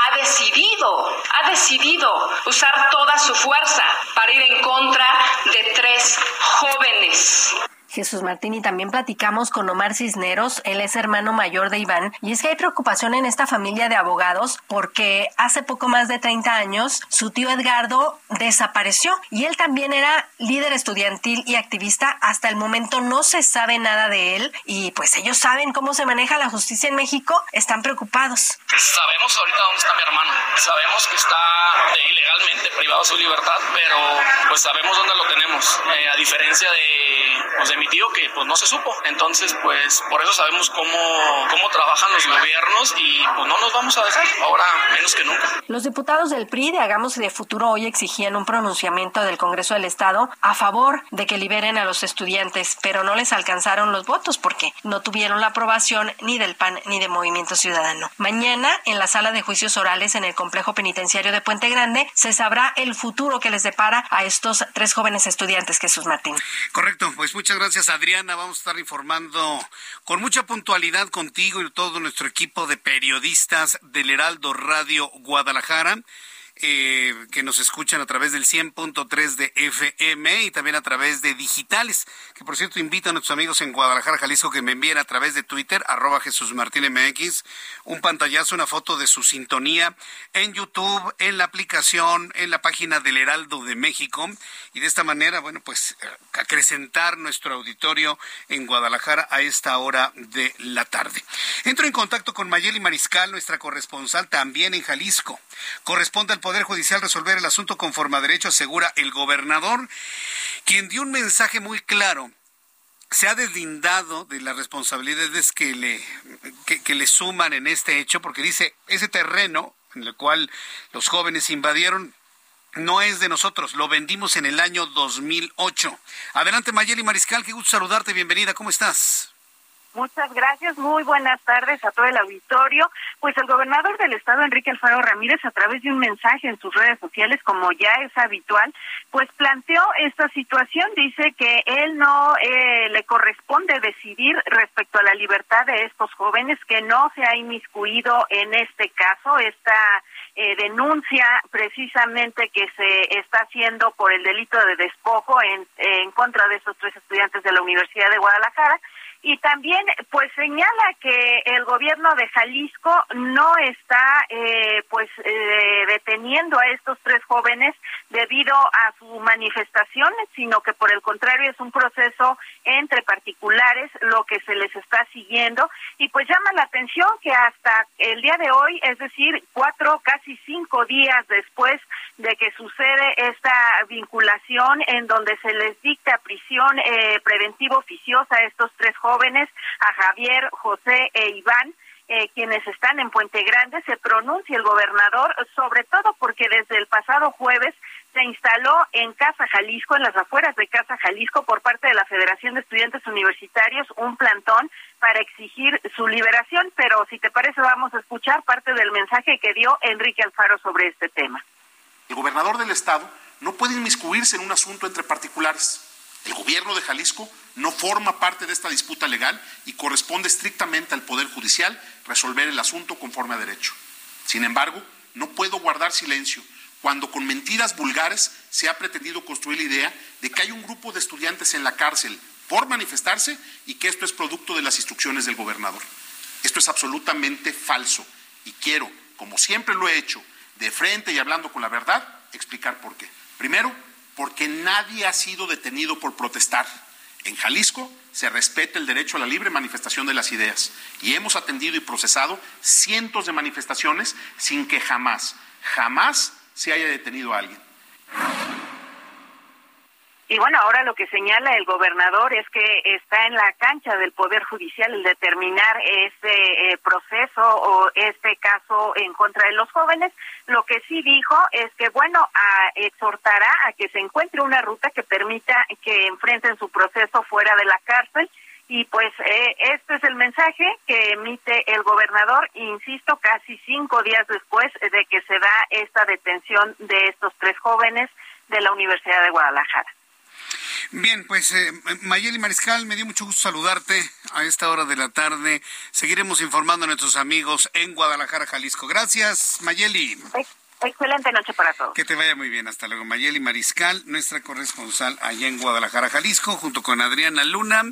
ha decidido, ha decidido usar toda su fuerza para ir en contra de tres jóvenes Jesús Martín y también platicamos con Omar Cisneros, él es hermano mayor de Iván, y es que hay preocupación en esta familia de abogados porque hace poco más de 30 años su tío Edgardo desapareció y él también era líder estudiantil y activista. Hasta el momento no se sabe nada de él y pues ellos saben cómo se maneja la justicia en México, están preocupados. Sabemos ahorita dónde está mi hermano, sabemos que está ilegalmente privado de su libertad, pero pues sabemos dónde lo tenemos, eh, a diferencia de, pues, de mi que pues no se supo. Entonces, pues por eso sabemos cómo, cómo trabajan los gobiernos y pues no nos vamos a dejar, ahora menos que nunca. Los diputados del PRI de Hagamos de Futuro hoy exigían un pronunciamiento del Congreso del Estado a favor de que liberen a los estudiantes, pero no les alcanzaron los votos porque no tuvieron la aprobación ni del PAN ni de Movimiento Ciudadano. Mañana, en la sala de juicios orales en el complejo penitenciario de Puente Grande, se sabrá el futuro que les depara a estos tres jóvenes estudiantes, Jesús Martín. Correcto, pues muchas gracias gracias, Adriana. Vamos a estar informando con mucha puntualidad contigo y todo nuestro equipo de periodistas del Heraldo Radio Guadalajara. Eh, que nos escuchan a través del 100.3 de FM y también a través de digitales, que por cierto invito a nuestros amigos en Guadalajara, Jalisco, que me envíen a través de Twitter, arroba Jesús Martín MX, un pantallazo, una foto de su sintonía en YouTube, en la aplicación, en la página del Heraldo de México, y de esta manera, bueno, pues acrecentar nuestro auditorio en Guadalajara a esta hora de la tarde. Entro en contacto con Mayeli Mariscal, nuestra corresponsal también en Jalisco. Corresponde al Poder Judicial resolver el asunto conforme a derecho, asegura el gobernador, quien dio un mensaje muy claro. Se ha deslindado de las responsabilidades que le, que, le suman en este hecho, porque dice, ese terreno en el cual los jóvenes invadieron no es de nosotros, lo vendimos en el año 2008. Adelante Mayeli Mariscal, qué gusto saludarte, bienvenida, ¿cómo estás? Muchas gracias, muy buenas tardes a todo el auditorio. Pues el gobernador del estado, Enrique Alfaro Ramírez, a través de un mensaje en sus redes sociales, como ya es habitual, pues planteó esta situación. Dice que él no eh, le corresponde decidir respecto a la libertad de estos jóvenes, que no se ha inmiscuido en este caso, esta eh, denuncia precisamente que se está haciendo por el delito de despojo en, en contra de esos tres estudiantes de la Universidad de Guadalajara y también pues señala que el gobierno de Jalisco no está eh, pues eh, deteniendo a estos tres jóvenes debido a su manifestación sino que por el contrario es un proceso entre particulares lo que se les está siguiendo. Y pues llama la atención que hasta el día de hoy es decir cuatro casi cinco días después de que sucede esta vinculación en donde se les dicta prisión eh, preventiva oficiosa a estos tres jóvenes a Javier, José e Iván, eh, quienes están en Puente Grande, se pronuncia el gobernador, sobre todo porque desde el pasado jueves se instaló en Casa Jalisco, en las afueras de Casa Jalisco, por parte de la Federación de Estudiantes Universitarios, un plantón para exigir su liberación. Pero si te parece, vamos a escuchar parte del mensaje que dio Enrique Alfaro sobre este tema. El gobernador del Estado no puede inmiscuirse en un asunto entre particulares. El gobierno de Jalisco no forma parte de esta disputa legal y corresponde estrictamente al Poder Judicial resolver el asunto conforme a derecho. Sin embargo, no puedo guardar silencio cuando con mentiras vulgares se ha pretendido construir la idea de que hay un grupo de estudiantes en la cárcel por manifestarse y que esto es producto de las instrucciones del gobernador. Esto es absolutamente falso y quiero, como siempre lo he hecho, de frente y hablando con la verdad, explicar por qué. Primero, porque nadie ha sido detenido por protestar. En Jalisco se respeta el derecho a la libre manifestación de las ideas y hemos atendido y procesado cientos de manifestaciones sin que jamás, jamás se haya detenido a alguien. Y bueno, ahora lo que señala el gobernador es que está en la cancha del Poder Judicial el determinar este proceso o este caso en contra de los jóvenes. Lo que sí dijo es que, bueno, exhortará a que se encuentre una ruta que permita que enfrenten su proceso fuera de la cárcel. Y pues eh, este es el mensaje que emite el gobernador, insisto, casi cinco días después de que se da esta detención de estos tres jóvenes de la Universidad de Guadalajara. Bien, pues eh, Mayeli Mariscal, me dio mucho gusto saludarte a esta hora de la tarde. Seguiremos informando a nuestros amigos en Guadalajara, Jalisco. Gracias, Mayeli. Excelente noche para todos. Que te vaya muy bien. Hasta luego. Mayeli Mariscal, nuestra corresponsal allá en Guadalajara, Jalisco, junto con Adriana Luna.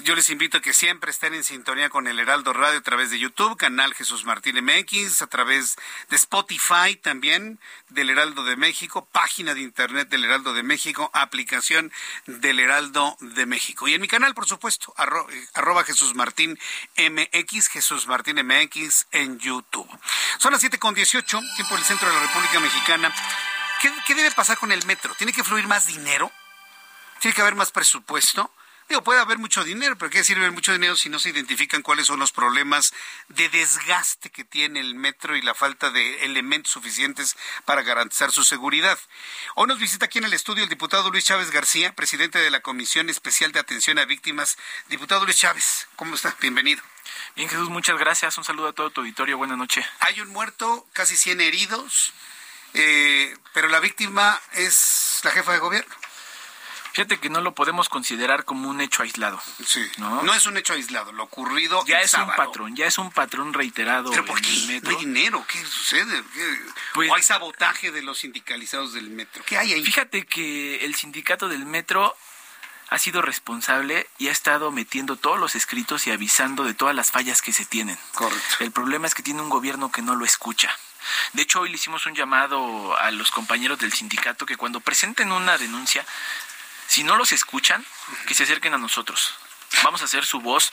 Yo les invito a que siempre estén en sintonía con el Heraldo Radio a través de YouTube, canal Jesús Martín MX, a través de Spotify también del Heraldo de México, página de internet del Heraldo de México, aplicación del Heraldo de México. Y en mi canal, por supuesto, arroba Jesús Martín MX, Jesús Martín MX en YouTube. Son las siete con dieciocho, tiempo del centro de la República Mexicana. ¿Qué, ¿Qué debe pasar con el metro? ¿Tiene que fluir más dinero? ¿Tiene que haber más presupuesto? Puede haber mucho dinero, pero ¿qué sirve mucho dinero si no se identifican cuáles son los problemas de desgaste que tiene el metro y la falta de elementos suficientes para garantizar su seguridad? Hoy nos visita aquí en el estudio el diputado Luis Chávez García, presidente de la Comisión Especial de Atención a Víctimas. Diputado Luis Chávez, ¿cómo está? Bienvenido. Bien, Jesús, muchas gracias. Un saludo a todo tu auditorio. Buenas noches. Hay un muerto, casi 100 heridos, eh, pero la víctima es la jefa de gobierno. Fíjate que no lo podemos considerar como un hecho aislado. Sí. No, no es un hecho aislado. Lo ocurrido ya es un patrón, ya es un patrón reiterado. ¿Pero por qué? ¿No hay dinero? ¿Qué sucede? Pues ¿O hay sabotaje de los sindicalizados del metro? ¿Qué hay ahí? Fíjate que el sindicato del metro ha sido responsable y ha estado metiendo todos los escritos y avisando de todas las fallas que se tienen. Correcto. El problema es que tiene un gobierno que no lo escucha. De hecho, hoy le hicimos un llamado a los compañeros del sindicato que cuando presenten una denuncia si no los escuchan, que se acerquen a nosotros. Vamos a hacer su voz.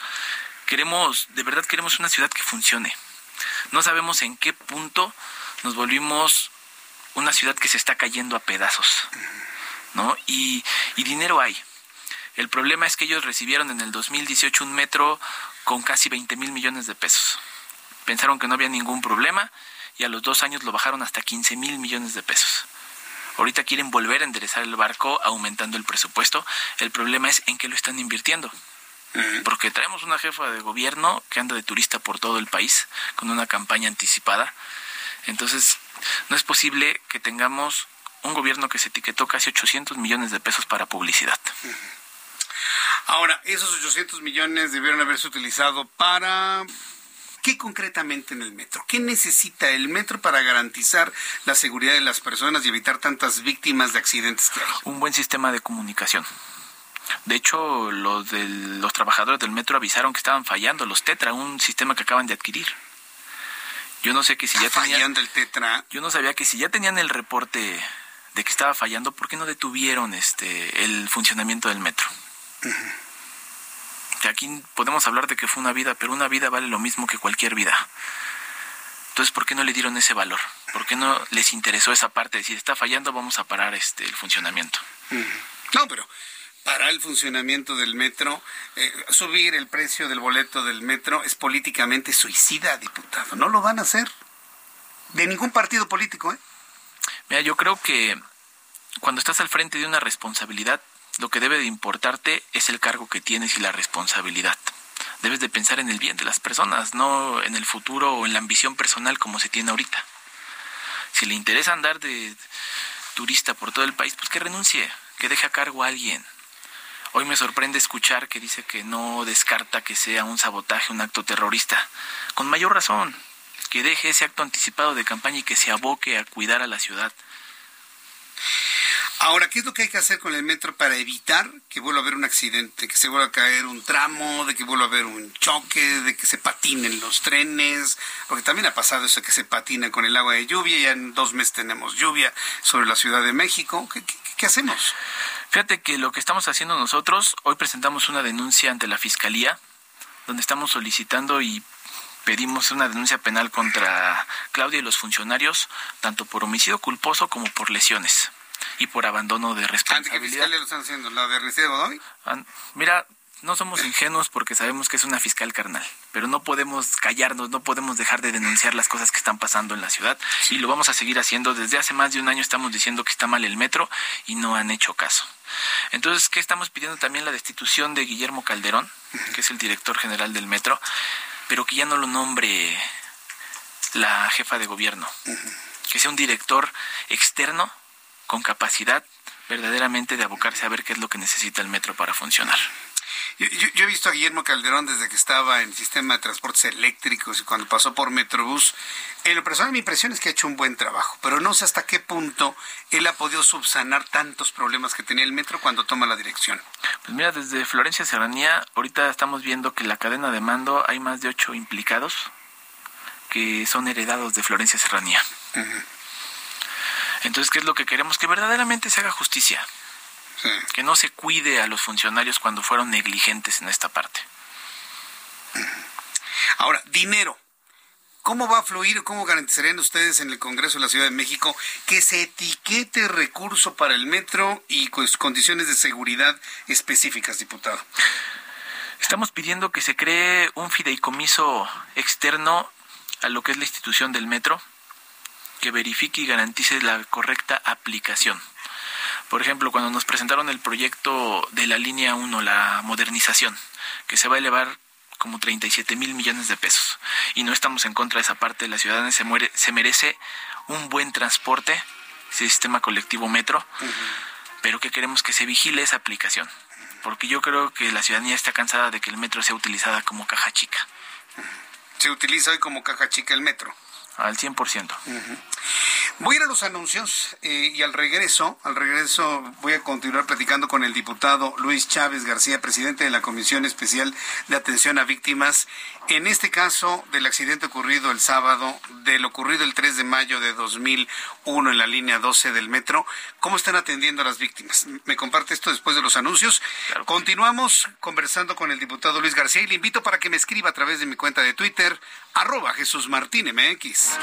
Queremos, de verdad queremos una ciudad que funcione. No sabemos en qué punto nos volvimos una ciudad que se está cayendo a pedazos. ¿No? Y, y dinero hay. El problema es que ellos recibieron en el 2018 un metro con casi 20 mil millones de pesos. Pensaron que no había ningún problema y a los dos años lo bajaron hasta 15 mil millones de pesos. Ahorita quieren volver a enderezar el barco aumentando el presupuesto. El problema es en qué lo están invirtiendo. Porque traemos una jefa de gobierno que anda de turista por todo el país con una campaña anticipada. Entonces, no es posible que tengamos un gobierno que se etiquetó casi 800 millones de pesos para publicidad. Ahora, esos 800 millones debieron haberse utilizado para ¿Qué concretamente en el metro? ¿Qué necesita el metro para garantizar la seguridad de las personas y evitar tantas víctimas de accidentes que hay? Un buen sistema de comunicación. De hecho, los, de, los trabajadores del metro avisaron que estaban fallando los Tetra, un sistema que acaban de adquirir. Yo no sé que si ya tenían, el Tetra. Yo no sabía que si ya tenían el reporte de que estaba fallando, ¿por qué no detuvieron este el funcionamiento del metro? que aquí podemos hablar de que fue una vida, pero una vida vale lo mismo que cualquier vida. Entonces, ¿por qué no le dieron ese valor? ¿Por qué no les interesó esa parte? de Decir, está fallando, vamos a parar este el funcionamiento. No, pero para el funcionamiento del metro, eh, subir el precio del boleto del metro es políticamente suicida, diputado. No lo van a hacer. De ningún partido político, ¿eh? Mira, yo creo que cuando estás al frente de una responsabilidad, lo que debe de importarte es el cargo que tienes y la responsabilidad. Debes de pensar en el bien de las personas, no en el futuro o en la ambición personal como se tiene ahorita. Si le interesa andar de turista por todo el país, pues que renuncie, que deje a cargo a alguien. Hoy me sorprende escuchar que dice que no descarta que sea un sabotaje, un acto terrorista. Con mayor razón, que deje ese acto anticipado de campaña y que se aboque a cuidar a la ciudad. Ahora, ¿qué es lo que hay que hacer con el metro para evitar que vuelva a haber un accidente, que se vuelva a caer un tramo, de que vuelva a haber un choque, de que se patinen los trenes? Porque también ha pasado eso que se patina con el agua de lluvia, ya en dos meses tenemos lluvia sobre la Ciudad de México. ¿Qué, qué hacemos? Fíjate que lo que estamos haciendo nosotros, hoy presentamos una denuncia ante la Fiscalía, donde estamos solicitando y pedimos una denuncia penal contra Claudia y los funcionarios, tanto por homicidio culposo como por lesiones y por abandono de responsabilidad. ¿Qué lo están haciendo? ¿La de Ernestina Godoy? Mira, no somos ingenuos porque sabemos que es una fiscal carnal, pero no podemos callarnos, no podemos dejar de denunciar las cosas que están pasando en la ciudad y lo vamos a seguir haciendo. Desde hace más de un año estamos diciendo que está mal el metro y no han hecho caso. Entonces, ¿qué estamos pidiendo también? La destitución de Guillermo Calderón, que es el director general del metro, pero que ya no lo nombre la jefa de gobierno, que sea un director externo con capacidad verdaderamente de abocarse a ver qué es lo que necesita el metro para funcionar. Yo, he visto a Guillermo Calderón desde que estaba en el sistema de transportes eléctricos y cuando pasó por Metrobús. En lo personal, mi impresión es que ha hecho un buen trabajo, pero no sé hasta qué punto él ha podido subsanar tantos problemas que tenía el metro cuando toma la dirección. Pues mira, desde Florencia Serranía, ahorita estamos viendo que la cadena de mando hay más de ocho implicados que son heredados de Florencia Serranía. Entonces, ¿qué es lo que queremos? Que verdaderamente se haga justicia. Que no se cuide a los funcionarios cuando fueron negligentes en esta parte. Ahora, dinero. ¿Cómo va a fluir, cómo garantizarían ustedes en el Congreso de la Ciudad de México que se etiquete recurso para el metro y con condiciones de seguridad específicas, diputado? Estamos pidiendo que se cree un fideicomiso externo a lo que es la institución del metro, que verifique y garantice la correcta aplicación. Por ejemplo, cuando nos presentaron el proyecto de la línea 1, la modernización, que se va a elevar como 37 mil millones de pesos. Y no estamos en contra de esa parte. La ciudadana se, muere, se merece un buen transporte, sistema colectivo metro, pero que queremos que se vigile esa aplicación. Porque yo creo que la ciudadanía está cansada de que el metro sea utilizada como caja chica. ¿Se utiliza hoy como caja chica el metro? Al 100%. Voy a ir a los anuncios eh, y al regreso, al regreso voy a continuar platicando con el diputado Luis Chávez García, presidente de la Comisión Especial de Atención a Víctimas, en este caso del accidente ocurrido el sábado, del ocurrido el 3 de mayo de 2001 en la línea 12 del metro. ¿Cómo están atendiendo a las víctimas? Me comparte esto después de los anuncios. Continuamos conversando con el diputado Luis García y le invito para que me escriba a través de mi cuenta de Twitter, arroba Jesús Martín MX.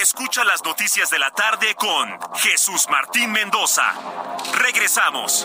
Escucha las noticias de la tarde con Jesús Martín Mendoza. Regresamos.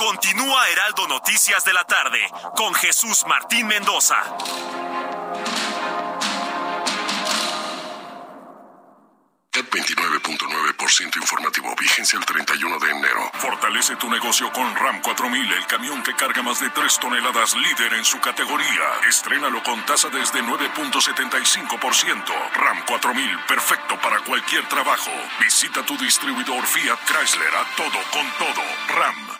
Continúa Heraldo Noticias de la tarde con Jesús Martín Mendoza. CAT 29.9% informativo, vigencia el 31 de enero. Fortalece tu negocio con RAM 4000, el camión que carga más de 3 toneladas, líder en su categoría. Estrénalo con tasa desde 9.75%. RAM 4000, perfecto para cualquier trabajo. Visita tu distribuidor Fiat Chrysler a todo con todo. RAM.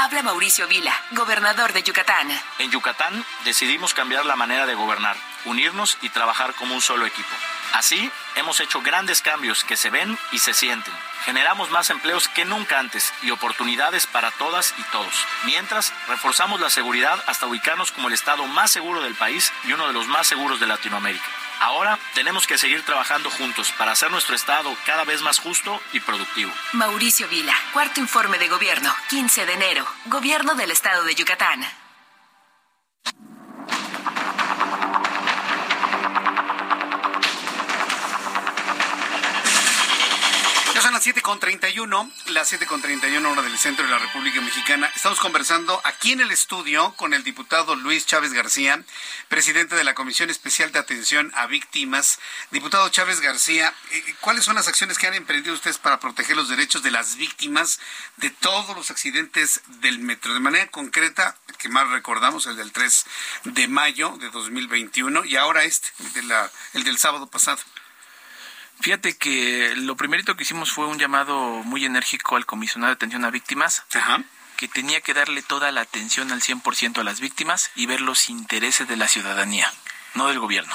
Habla Mauricio Vila, gobernador de Yucatán. En Yucatán decidimos cambiar la manera de gobernar, unirnos y trabajar como un solo equipo. Así, hemos hecho grandes cambios que se ven y se sienten. Generamos más empleos que nunca antes y oportunidades para todas y todos. Mientras, reforzamos la seguridad hasta ubicarnos como el estado más seguro del país y uno de los más seguros de Latinoamérica. Ahora tenemos que seguir trabajando juntos para hacer nuestro Estado cada vez más justo y productivo. Mauricio Vila, cuarto informe de gobierno, 15 de enero, Gobierno del Estado de Yucatán. Las 7.31, las 7.31 hora del centro de la República Mexicana. Estamos conversando aquí en el estudio con el diputado Luis Chávez García, presidente de la Comisión Especial de Atención a Víctimas. Diputado Chávez García, eh, ¿cuáles son las acciones que han emprendido ustedes para proteger los derechos de las víctimas de todos los accidentes del metro? De manera concreta, el que más recordamos, el del 3 de mayo de 2021 y ahora este, el, de la, el del sábado pasado. Fíjate que lo primerito que hicimos fue un llamado muy enérgico al comisionado de atención a víctimas, que tenía que darle toda la atención al 100% a las víctimas y ver los intereses de la ciudadanía, no del gobierno.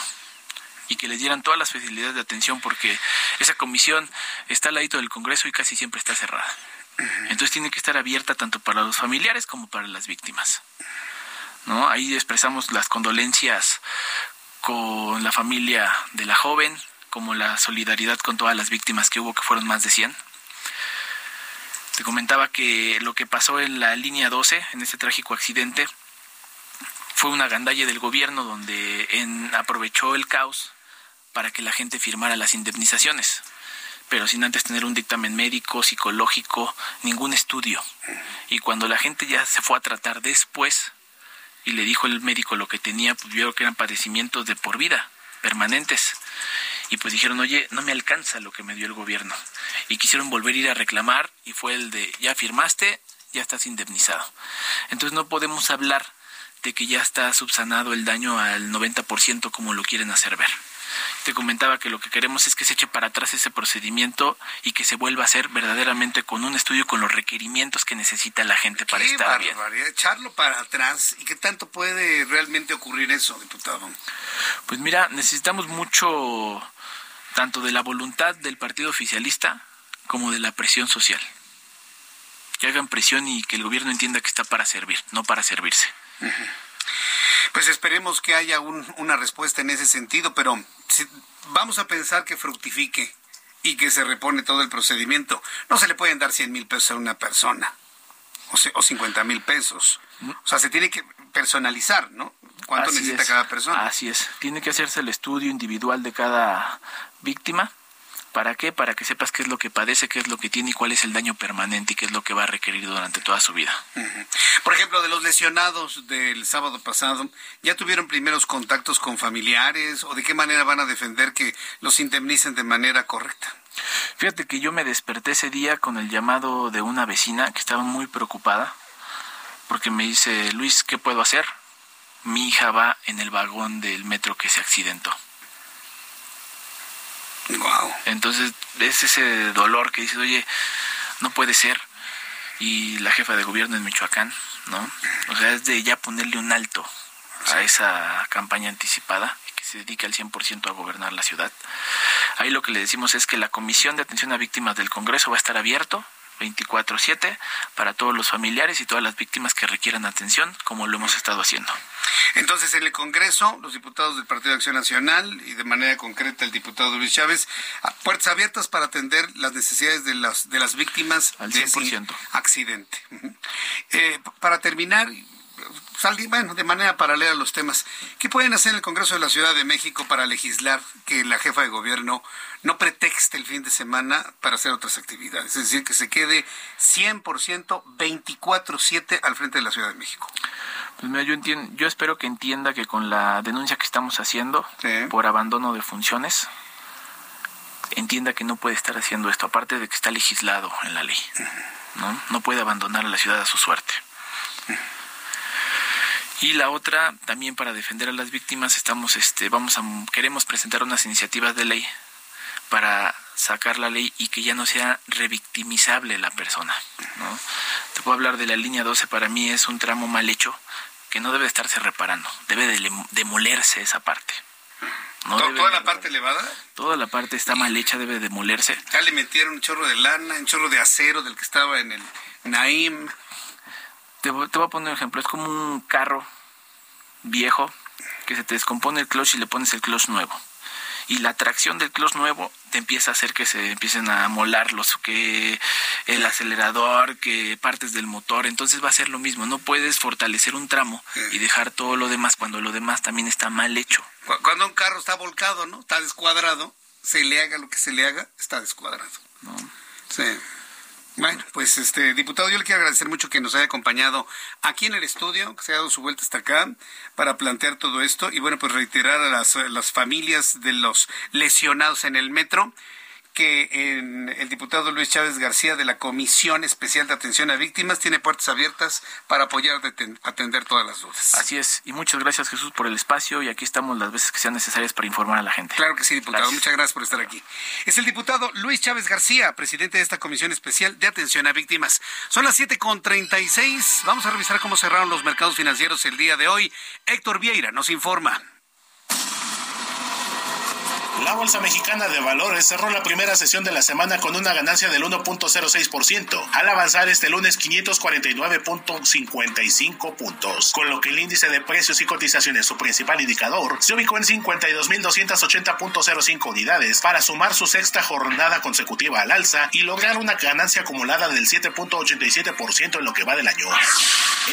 Y que les dieran todas las facilidades de atención porque esa comisión está al ladito del Congreso y casi siempre está cerrada. Entonces tiene que estar abierta tanto para los familiares como para las víctimas. ¿No? Ahí expresamos las condolencias con la familia de la joven, como la solidaridad con todas las víctimas que hubo, que fueron más de 100. Te comentaba que lo que pasó en la línea 12, en este trágico accidente, fue una gandalla del gobierno donde aprovechó el caos para que la gente firmara las indemnizaciones, pero sin antes tener un dictamen médico, psicológico, ningún estudio. Y cuando la gente ya se fue a tratar después y le dijo el médico lo que tenía, pues vio que eran padecimientos de por vida, permanentes y pues dijeron, oye, no me alcanza lo que me dio el gobierno. Y quisieron volver a ir a reclamar y fue el de, ya firmaste, ya estás indemnizado. Entonces no podemos hablar de que ya está subsanado el daño al 90% como lo quieren hacer ver. Te comentaba que lo que queremos es que se eche para atrás ese procedimiento y que se vuelva a hacer verdaderamente con un estudio con los requerimientos que necesita la gente para estar bien. Echarlo para atrás. ¿Y qué tanto puede realmente ocurrir eso, diputado? Pues mira, necesitamos mucho tanto de la voluntad del partido oficialista como de la presión social. Que hagan presión y que el gobierno entienda que está para servir, no para servirse. Pues esperemos que haya una respuesta en ese sentido, pero vamos a pensar que fructifique y que se repone todo el procedimiento. No se le pueden dar 100 mil pesos a una persona o, o 50 mil pesos. O sea, se tiene que personalizar, ¿no? ¿Cuánto necesita cada persona? Así es. Tiene que hacerse el estudio individual de cada víctima. ¿Para qué? Para que sepas qué es lo que padece, qué es lo que tiene y cuál es el daño permanente y qué es lo que va a requerir durante toda su vida. Por ejemplo, de los lesionados del sábado pasado, ¿ya tuvieron primeros contactos con familiares o de qué manera van a defender que los indemnicen de manera correcta? Fíjate que yo me desperté ese día con el llamado de una vecina que estaba muy preocupada porque me dice, Luis, ¿qué puedo hacer? Mi hija va en el vagón del metro que se accidentó. Wow. Entonces es ese dolor que dices, oye, no puede ser. Y la jefa de gobierno en Michoacán, ¿no? O sea, es de ya ponerle un alto a esa campaña anticipada que se dedique al 100% a gobernar la ciudad. Ahí lo que le decimos es que la Comisión de Atención a Víctimas del Congreso va a estar abierto 24/7 para todos los familiares y todas las víctimas que requieran atención, como lo hemos estado haciendo. Entonces, en el Congreso, los diputados del Partido de Acción Nacional y de manera concreta el diputado Luis Chávez, puertas abiertas para atender las necesidades de las, de las víctimas Al de ese accidente. Eh, para terminar, salir, bueno, de manera paralela a los temas. ¿Qué pueden hacer en el Congreso de la Ciudad de México para legislar que la jefa de gobierno no pretexte el fin de semana para hacer otras actividades? Es decir, que se quede 100% 24/7 al frente de la Ciudad de México. Pues mira, yo, entiendo, yo espero que entienda que con la denuncia que estamos haciendo por abandono de funciones, entienda que no puede estar haciendo esto, aparte de que está legislado en la ley. ¿no? no puede abandonar a la ciudad a su suerte. Y la otra, también para defender a las víctimas, estamos, este, vamos a, queremos presentar unas iniciativas de ley para sacar la ley y que ya no sea revictimizable la persona. ¿no? Te puedo hablar de la línea 12, para mí es un tramo mal hecho que no debe estarse reparando, debe de demolerse esa parte. No ¿Toda la parte elevada? Toda la parte está mal hecha, debe demolerse. Ya le metieron un chorro de lana, un chorro de acero del que estaba en el Naim. Te, voy a poner un ejemplo, es como un carro viejo que se te descompone el clutch y le pones el clutch nuevo. Y la tracción del clutch nuevo te empieza a hacer que se empiecen a molar los que el acelerador, que partes del motor, entonces va a ser lo mismo, no puedes fortalecer un tramo y dejar todo lo demás cuando lo demás también está mal hecho. Cuando un carro está volcado, ¿no? Está descuadrado, se le haga lo que se le haga, está descuadrado. Sí. Bueno, pues este diputado, yo le quiero agradecer mucho que nos haya acompañado aquí en el estudio, que se ha dado su vuelta hasta acá para plantear todo esto y bueno, pues reiterar a las, las familias de los lesionados en el metro que el diputado Luis Chávez García de la Comisión Especial de Atención a Víctimas tiene puertas abiertas para apoyar, atender todas las dudas. Así es, y muchas gracias Jesús por el espacio y aquí estamos las veces que sean necesarias para informar a la gente. Claro que sí, diputado, muchas gracias por estar aquí. Es el diputado Luis Chávez García, presidente de esta Comisión Especial de Atención a Víctimas. Son las 7.36, vamos a revisar cómo cerraron los mercados financieros el día de hoy. Héctor Vieira nos informa. La Bolsa Mexicana de Valores cerró la primera sesión de la semana con una ganancia del 1.06%, al avanzar este lunes 549.55 puntos, con lo que el índice de precios y cotizaciones, su principal indicador, se ubicó en 52.280.05 unidades para sumar su sexta jornada consecutiva al alza y lograr una ganancia acumulada del 7.87% en lo que va del año.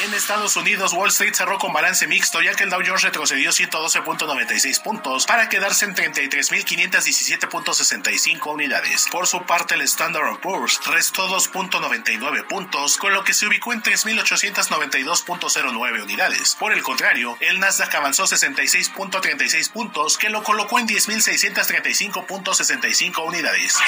En Estados Unidos, Wall Street cerró con balance mixto ya que el Dow Jones retrocedió 112.96 puntos para quedarse en 33 3.517.65 unidades. Por su parte, el Standard Poor's restó 2.99 puntos, con lo que se ubicó en 3.892.09 unidades. Por el contrario, el Nasdaq avanzó 66.36 puntos, que lo colocó en 10.635.65 unidades.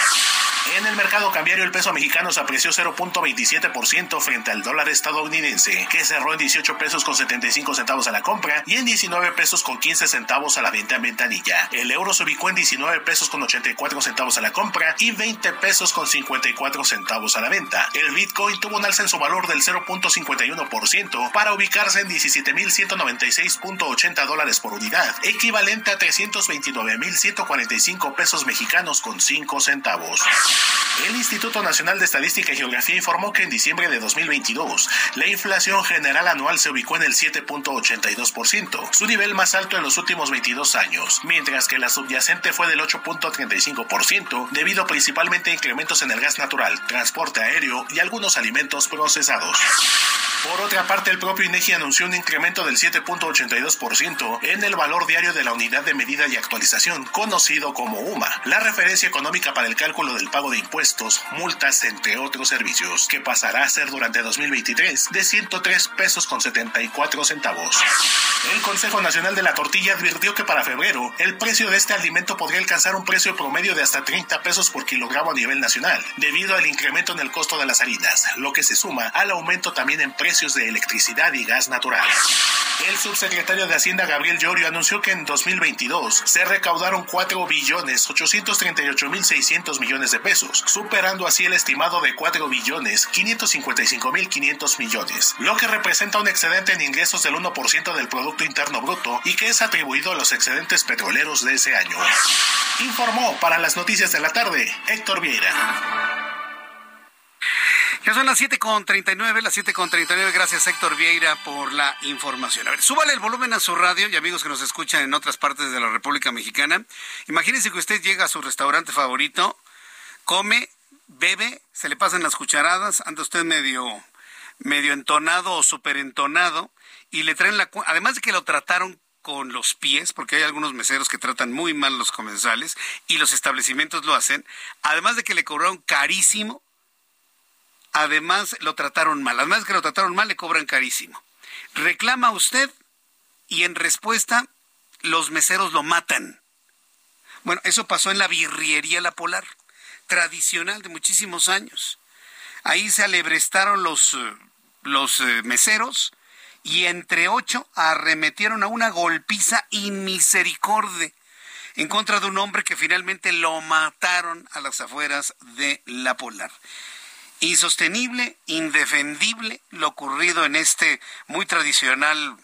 En el mercado cambiario, el peso mexicano se apreció 0.27% frente al dólar estadounidense, que cerró en 18 pesos con 75 centavos a la compra y en 19 pesos con 15 centavos a la venta en ventanilla. El euro se ubicó en 19 pesos con 84 centavos a la compra y 20 pesos con 54 centavos a la venta. El Bitcoin tuvo un alza en su valor del 0.51% para ubicarse en 17.196.80 dólares por unidad, equivalente a 329.145 pesos mexicanos con 5 centavos. El Instituto Nacional de Estadística y Geografía informó que en diciembre de 2022 la inflación general anual se ubicó en el 7.82%, su nivel más alto en los últimos 22 años, mientras que la subyacente fue del 8.35%, debido principalmente a incrementos en el gas natural, transporte aéreo y algunos alimentos procesados. Por otra parte, el propio INEGI anunció un incremento del 7.82% en el valor diario de la unidad de medida y actualización, conocido como UMA, la referencia económica para el cálculo del pago de impuestos, multas, entre otros servicios, que pasará a ser durante 2023 de 103 pesos con 74 centavos. El Consejo Nacional de la Tortilla advirtió que para febrero el precio de este alimento podría alcanzar un precio promedio de hasta 30 pesos por kilogramo a nivel nacional, debido al incremento en el costo de las harinas, lo que se suma al aumento también en precios de electricidad y gas natural. El subsecretario de Hacienda Gabriel Llorio anunció que en 2022 se recaudaron 4 billones 838 mil 600 millones de pesos, superando así el estimado de 4 billones 555 mil 500 millones, lo que representa un excedente en ingresos del 1% del Producto Interno Bruto y que es atribuido a los excedentes petroleros de ese año. Informó para las noticias de la tarde Héctor Vieira. Ya son las 7.39, las 7.39. Gracias, Héctor Vieira, por la información. A ver, súbale el volumen a su radio y amigos que nos escuchan en otras partes de la República Mexicana. Imagínense que usted llega a su restaurante favorito, come, bebe, se le pasan las cucharadas, anda usted medio, medio entonado o súper entonado y le traen la... Además de que lo trataron con los pies, porque hay algunos meseros que tratan muy mal los comensales y los establecimientos lo hacen, además de que le cobraron carísimo, además lo trataron mal, además de que lo trataron mal le cobran carísimo. Reclama usted y en respuesta los meseros lo matan. Bueno, eso pasó en la birriería La Polar, tradicional de muchísimos años. Ahí se alebrestaron los, eh, los eh, meseros, y entre ocho arremetieron a una golpiza inmisericordia en contra de un hombre que finalmente lo mataron a las afueras de la Polar. Insostenible, indefendible lo ocurrido en este muy tradicional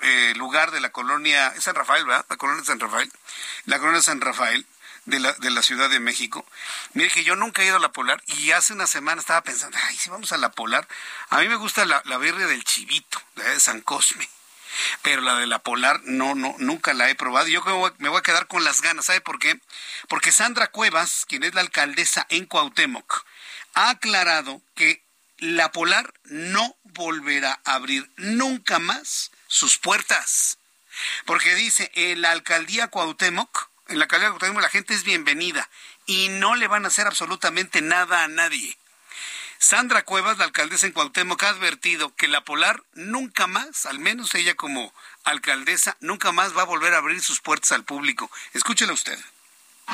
eh, lugar de la colonia San Rafael, ¿verdad? La colonia San Rafael. La colonia San Rafael, de la, de la Ciudad de México. Mire que yo nunca he ido a la Polar y hace una semana estaba pensando, ay, si vamos a la Polar, a mí me gusta la, la del Chivito, de San Cosme. Pero la de la Polar no, no, nunca la he probado. Yo me voy a quedar con las ganas. ¿Sabe por qué? Porque Sandra Cuevas, quien es la alcaldesa en Cuauhtémoc, ha aclarado que la Polar no volverá a abrir nunca más sus puertas. Porque dice, la alcaldía Cuauhtémoc En la alcaldía de la gente es bienvenida y no le van a hacer absolutamente nada a nadie. Sandra Cuevas, la alcaldesa en Cuauhtémoc, ha advertido que la Polar nunca más, al menos ella como alcaldesa, nunca más va a volver a abrir sus puertas al público. Escúchela usted.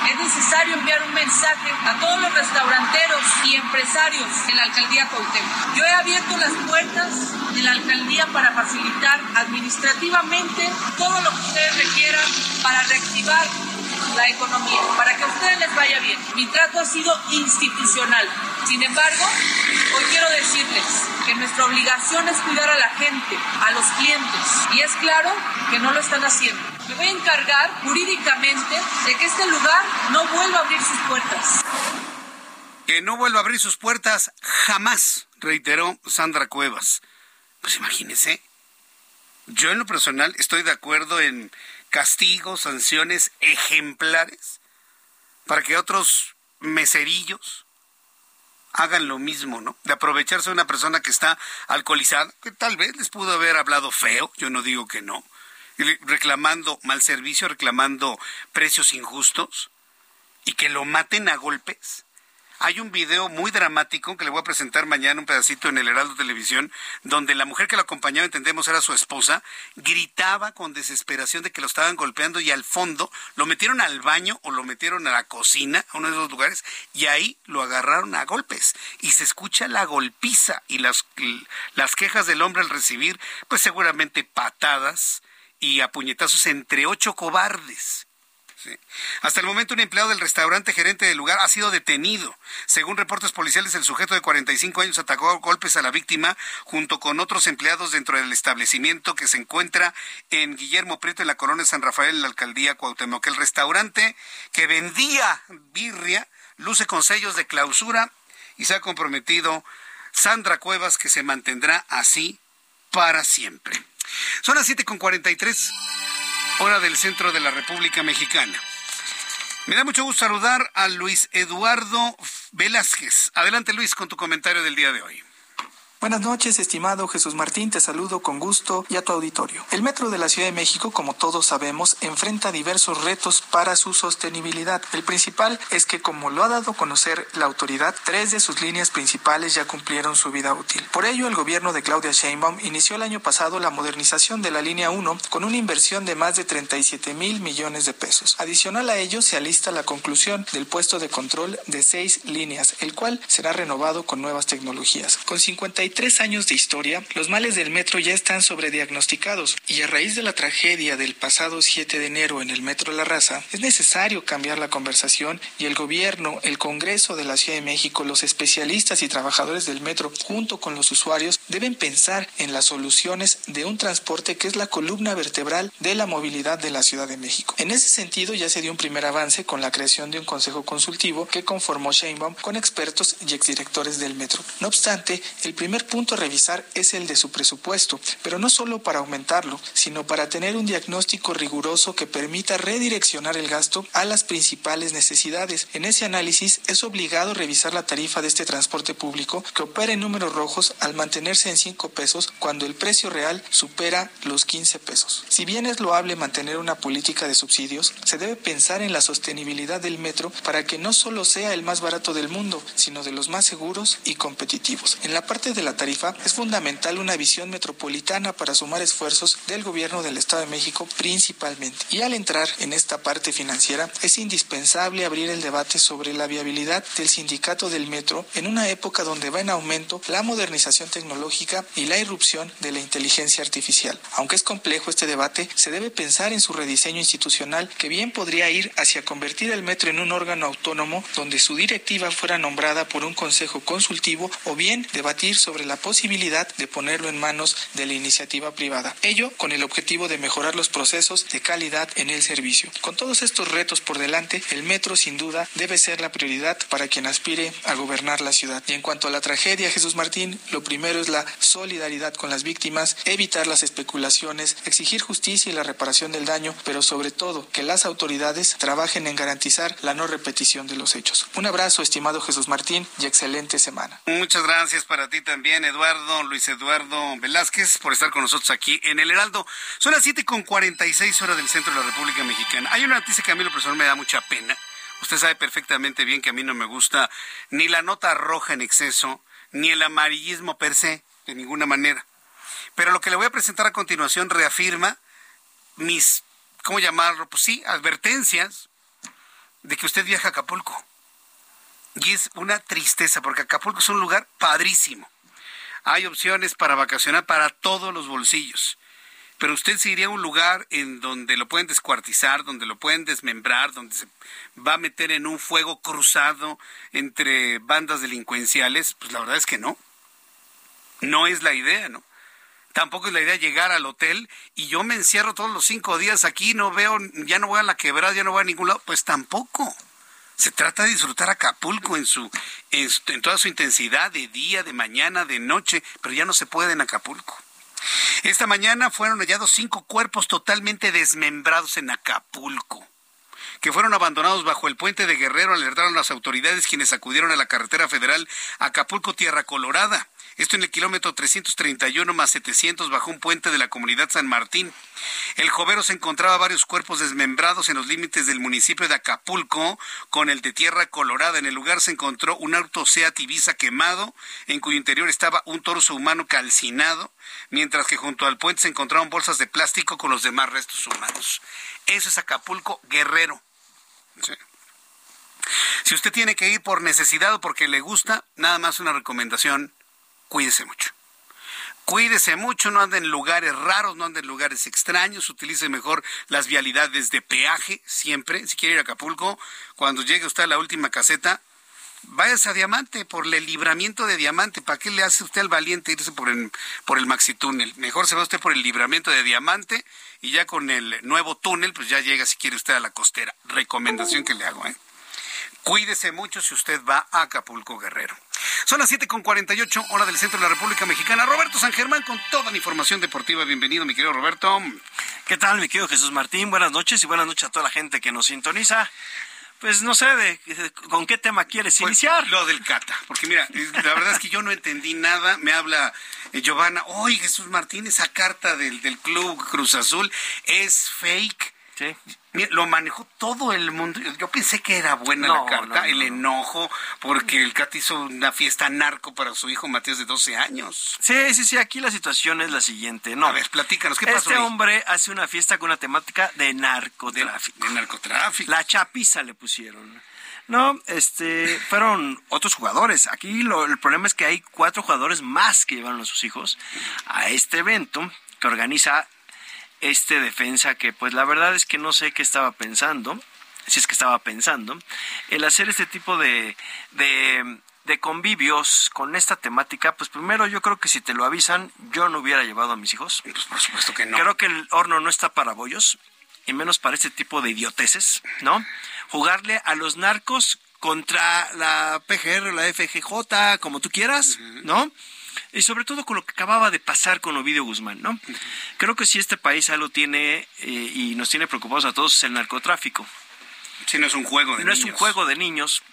Es necesario enviar un mensaje a todos los restauranteros y empresarios en la alcaldía Cuauhtémoc. Yo he abierto las puertas de la alcaldía para facilitar administrativamente todo lo que ustedes requieran para reactivar la economía, para que a ustedes les vaya bien. Mi trato ha sido institucional. Sin embargo, hoy quiero decirles que nuestra obligación es cuidar a la gente, a los clientes, y es claro que no lo están haciendo. Me voy a encargar jurídicamente de que este lugar no vuelva a abrir sus puertas. Que no vuelva a abrir sus puertas jamás, reiteró Sandra Cuevas. Pues imagínese, yo en lo personal estoy de acuerdo en castigos, sanciones ejemplares para que otros meserillos hagan lo mismo, ¿no? De aprovecharse de una persona que está alcoholizada, que tal vez les pudo haber hablado feo, yo no digo que no, reclamando mal servicio, reclamando precios injustos, y que lo maten a golpes. Hay un video muy dramático que le voy a presentar mañana, un pedacito en el Heraldo Televisión, donde la mujer que lo acompañaba, entendemos, era su esposa, gritaba con desesperación de que lo estaban golpeando y al fondo lo metieron al baño o lo metieron a la cocina, a uno de esos lugares, y ahí lo agarraron a golpes. Y se escucha la golpiza y las, las quejas del hombre al recibir, pues seguramente patadas y a puñetazos entre ocho cobardes. Hasta el momento, un empleado del restaurante gerente del lugar ha sido detenido. Según reportes policiales, el sujeto de 45 años atacó a golpes a la víctima junto con otros empleados dentro del establecimiento que se encuentra en Guillermo Prieto, en la colonia San Rafael, en la alcaldía Cuauhtémoc. El restaurante que vendía birria luce con sellos de clausura y se ha comprometido Sandra Cuevas que se mantendrá así para siempre. Son las 7.43 hora del centro de la República Mexicana. Me da mucho gusto saludar a Luis Eduardo Velázquez. Adelante Luis con tu comentario del día de hoy. Buenas noches, estimado Jesús Martín, te saludo con gusto y a tu auditorio. El Metro de la Ciudad de México, como todos sabemos, enfrenta diversos retos para su sostenibilidad. El principal es que, como lo ha dado a conocer la autoridad, tres de sus líneas principales ya cumplieron su vida útil. Por ello, el gobierno de Claudia Sheinbaum inició el año pasado la modernización de la línea 1 con una inversión de más de 37 mil millones de pesos. Adicional a ello, se alista la conclusión del puesto de control de seis líneas, el cual será renovado con nuevas tecnologías. Con 50 tres años de historia, los males del metro ya están sobrediagnosticados y a raíz de la tragedia del pasado 7 de enero en el metro La Raza, es necesario cambiar la conversación y el gobierno, el Congreso de la Ciudad de México, los especialistas y trabajadores del metro, junto con los usuarios, deben pensar en las soluciones de un transporte que es la columna vertebral de la movilidad de la Ciudad de México. En ese sentido, ya se dio un primer avance con la creación de un consejo consultivo que conformó Sheinbaum con expertos y exdirectores del metro. No obstante, el primer punto a revisar es el de su presupuesto, pero no solo para aumentarlo, sino para tener un diagnóstico riguroso que permita redireccionar el gasto a las principales necesidades. En ese análisis es obligado revisar la tarifa de este transporte público que opera en números rojos al mantenerse en 5 pesos cuando el precio real supera los 15 pesos. Si bien es loable mantener una política de subsidios, se debe pensar en la sostenibilidad del metro para que no solo sea el más barato del mundo, sino de los más seguros y competitivos. En la parte de la tarifa, es fundamental una visión metropolitana para sumar esfuerzos del gobierno del Estado de México principalmente. Y al entrar en esta parte financiera, es indispensable abrir el debate sobre la viabilidad del sindicato del metro en una época donde va en aumento la modernización tecnológica y la irrupción de la inteligencia artificial. Aunque es complejo este debate, se debe pensar en su rediseño institucional que bien podría ir hacia convertir el metro en un órgano autónomo donde su directiva fuera nombrada por un consejo consultivo o bien debatir sobre la posibilidad de ponerlo en manos de la iniciativa privada. Ello con el objetivo de mejorar los procesos de calidad en el servicio. Con todos estos retos por delante, el metro sin duda debe ser la prioridad para quien aspire a gobernar la ciudad. Y en cuanto a la tragedia, Jesús Martín, lo primero es la solidaridad con las víctimas, evitar las especulaciones, exigir justicia y la reparación del daño, pero sobre todo que las autoridades trabajen en garantizar la no repetición de los hechos. Un abrazo, estimado Jesús Martín, y excelente semana. Muchas gracias para ti también también Eduardo, Luis Eduardo Velázquez, por estar con nosotros aquí en el Heraldo. Son las siete con 46 horas del centro de la República Mexicana. Hay una noticia que a mí lo personal me da mucha pena. Usted sabe perfectamente bien que a mí no me gusta ni la nota roja en exceso, ni el amarillismo per se, de ninguna manera. Pero lo que le voy a presentar a continuación reafirma mis, ¿cómo llamarlo? Pues sí, advertencias de que usted viaja a Acapulco. Y es una tristeza, porque Acapulco es un lugar padrísimo. Hay opciones para vacacionar para todos los bolsillos. Pero usted se iría a un lugar en donde lo pueden descuartizar, donde lo pueden desmembrar, donde se va a meter en un fuego cruzado entre bandas delincuenciales. Pues la verdad es que no. No es la idea, ¿no? Tampoco es la idea llegar al hotel y yo me encierro todos los cinco días aquí, no veo, ya no voy a la quebrada, ya no voy a ningún lado. Pues tampoco. Se trata de disfrutar Acapulco en su, en, toda su intensidad, de día, de mañana, de noche, pero ya no se puede en Acapulco. Esta mañana fueron hallados cinco cuerpos totalmente desmembrados en Acapulco que fueron abandonados bajo el puente de Guerrero, alertaron las autoridades quienes acudieron a la carretera federal Acapulco Tierra Colorada. Esto en el kilómetro 331 más 700 bajo un puente de la comunidad San Martín. El jovero se encontraba varios cuerpos desmembrados en los límites del municipio de Acapulco con el de Tierra Colorada. En el lugar se encontró un auto Seat Ibiza quemado, en cuyo interior estaba un torso humano calcinado, mientras que junto al puente se encontraron bolsas de plástico con los demás restos humanos. Eso es Acapulco Guerrero. Si usted tiene que ir por necesidad o porque le gusta, nada más una recomendación cuídese mucho. Cuídese mucho, no ande en lugares raros, no ande en lugares extraños, utilice mejor las vialidades de peaje siempre. Si quiere ir a Acapulco, cuando llegue usted a la última caseta, váyase a Diamante por el libramiento de Diamante. ¿Para qué le hace usted al valiente irse por el, por el Maxi Túnel? Mejor se va usted por el libramiento de Diamante y ya con el nuevo túnel, pues ya llega si quiere usted a la costera. Recomendación que le hago, ¿eh? Cuídese mucho si usted va a Acapulco Guerrero. Son las 7.48 hora del centro de la República Mexicana. Roberto San Germán con toda la información deportiva. Bienvenido, mi querido Roberto. ¿Qué tal, mi querido Jesús Martín? Buenas noches y buenas noches a toda la gente que nos sintoniza. Pues no sé, de, ¿con qué tema quieres pues, iniciar? Lo del Cata, porque mira, la verdad es que yo no entendí nada. Me habla eh, Giovanna, oye Jesús Martín, esa carta del, del Club Cruz Azul es fake. Sí lo manejó todo el mundo. Yo pensé que era buena la carta, el enojo, porque el Cat hizo una fiesta narco para su hijo Matías de 12 años. Sí, sí, sí, aquí la situación es la siguiente. No. A ver, platícanos, ¿qué pasó? Este hombre hace una fiesta con una temática de narcotráfico. De, narcotráfico. La chapiza le pusieron. No, este, fueron otros jugadores. Aquí lo, el problema es que hay cuatro jugadores más que llevaron a sus hijos a este evento que organiza este defensa que pues la verdad es que no sé qué estaba pensando, si es que estaba pensando, el hacer este tipo de, de, convivios con esta temática, pues primero yo creo que si te lo avisan, yo no hubiera llevado a mis hijos. Pues por supuesto que no. Creo que el horno no está para bollos, y menos para este tipo de idioteces, ¿no? Jugarle a los narcos contra la PGR, la FGJ, como tú quieras, ¿no? Y sobre todo con lo que acababa de pasar con Ovidio Guzmán, ¿no? Creo que si este país algo tiene eh, y nos tiene preocupados a todos es el narcotráfico. Si no es un juego de no niños. es un juego de niños.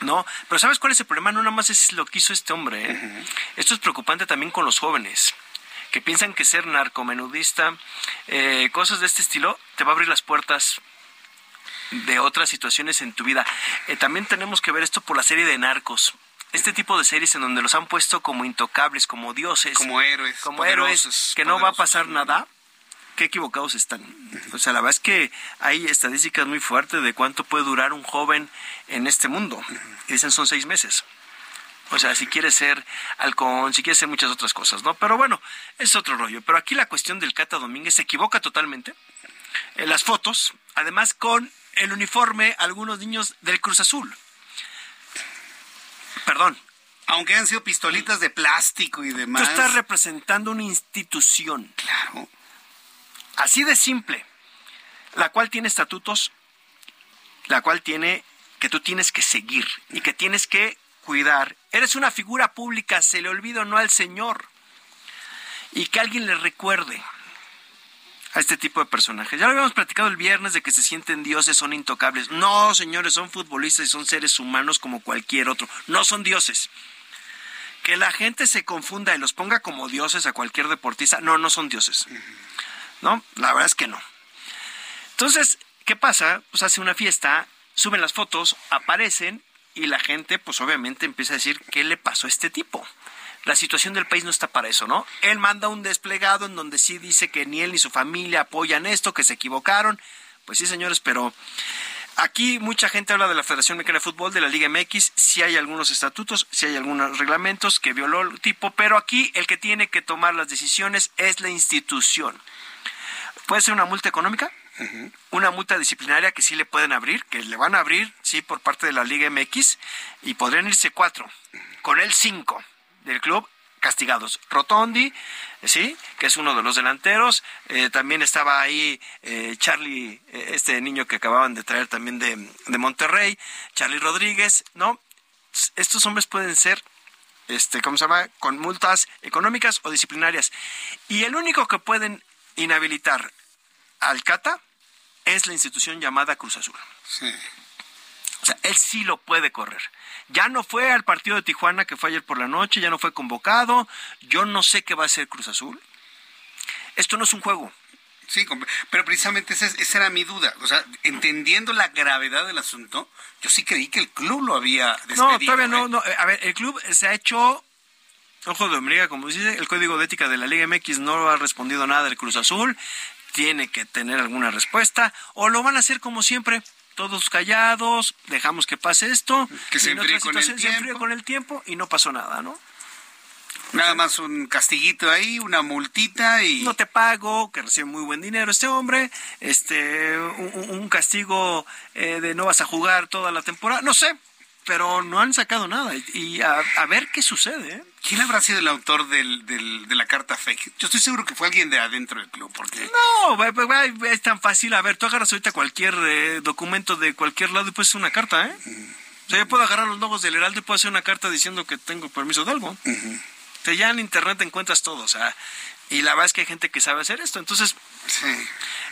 ¿no? Pero ¿sabes cuál es el problema? No nada más es lo que hizo este hombre. ¿eh? Esto es preocupante también con los jóvenes que piensan que ser narcomenudista, eh, cosas de este estilo, te va a abrir las puertas de otras situaciones en tu vida. también tenemos que ver esto por la serie de narcos este tipo de series en donde los han puesto como intocables, como dioses, como héroes, como héroes, que no va a pasar nada, qué equivocados están. O sea, la verdad es que hay estadísticas muy fuertes de cuánto puede durar un joven en este mundo. Y dicen son seis meses. O sea, si quiere ser halcón, si quiere ser muchas otras cosas, ¿no? Pero bueno, es otro rollo. Pero aquí la cuestión del Cata Domínguez se equivoca totalmente. En las fotos, además con el uniforme, algunos niños del Cruz Azul. Perdón. Aunque han sido pistolitas de plástico y demás. Tú estás representando una institución. Claro. Así de simple. La cual tiene estatutos, la cual tiene que tú tienes que seguir y que tienes que cuidar. Eres una figura pública, se le olvida o no al Señor. Y que alguien le recuerde a este tipo de personajes. Ya lo habíamos platicado el viernes de que se sienten dioses, son intocables. No, señores, son futbolistas y son seres humanos como cualquier otro. No son dioses. que la gente se confunda y los ponga como dioses a cualquier deportista, no, no son dioses. ¿No? La verdad es que no. Entonces, ¿qué pasa? Pues hace una fiesta, suben las fotos, aparecen y la gente, pues obviamente empieza a decir, ¿qué le pasó a este tipo? La situación del país no está para eso, ¿no? Él manda un desplegado en donde sí dice que ni él ni su familia apoyan esto, que se equivocaron. Pues sí, señores, pero Aquí mucha gente habla de la Federación Mexicana de Fútbol, de la Liga MX, si hay algunos estatutos, si hay algunos reglamentos que violó el tipo, pero aquí el que tiene que tomar las decisiones es la institución. Puede ser una multa económica, una multa disciplinaria que sí le pueden abrir, que le van a abrir, sí, por parte de la Liga MX, y podrían irse cuatro, con el cinco del club castigados. Rotondi, sí, que es uno de los delanteros. Eh, también estaba ahí eh, Charlie, eh, este niño que acababan de traer también de, de Monterrey, Charlie Rodríguez, ¿no? Estos hombres pueden ser este, ¿cómo se llama? Con multas económicas o disciplinarias. Y el único que pueden inhabilitar al Cata es la institución llamada Cruz Azul. Sí. O sea, él sí lo puede correr. Ya no fue al partido de Tijuana que fue ayer por la noche, ya no fue convocado. Yo no sé qué va a hacer Cruz Azul. Esto no es un juego. Sí, pero precisamente esa, era mi duda. O sea, entendiendo la gravedad del asunto, yo sí creí que el club lo había despedido. No, todavía no, ¿eh? no. A ver, el club se ha hecho Ojo de Omega, como dice, el código de ética de la Liga MX no ha respondido nada del Cruz Azul, tiene que tener alguna respuesta, o lo van a hacer como siempre, todos callados, dejamos que pase esto, que se enfríe con el tiempo. con el tiempo y no pasó nada, ¿no? Nada más un castiguito ahí, una multita y... No te pago, que recibe muy buen dinero este hombre, este, un, castigo eh, de no vas a jugar toda la temporada, no sé, pero no han sacado nada. Y a, ver qué sucede. ¿eh? ¿Quién habrá sido el autor del, de la carta fake? Yo estoy seguro que fue alguien de adentro del club. porque No, es tan fácil. A ver, tú agarras ahorita cualquier eh, documento de cualquier lado y puedes hacer una carta, ¿eh? O sea, yo puedo agarrar los logos del Heraldo y puedo hacer una carta diciendo que tengo permiso de algo. O sea, ya en Internet encuentras todo. O sea, y la verdad es que hay gente que sabe hacer esto. Entonces,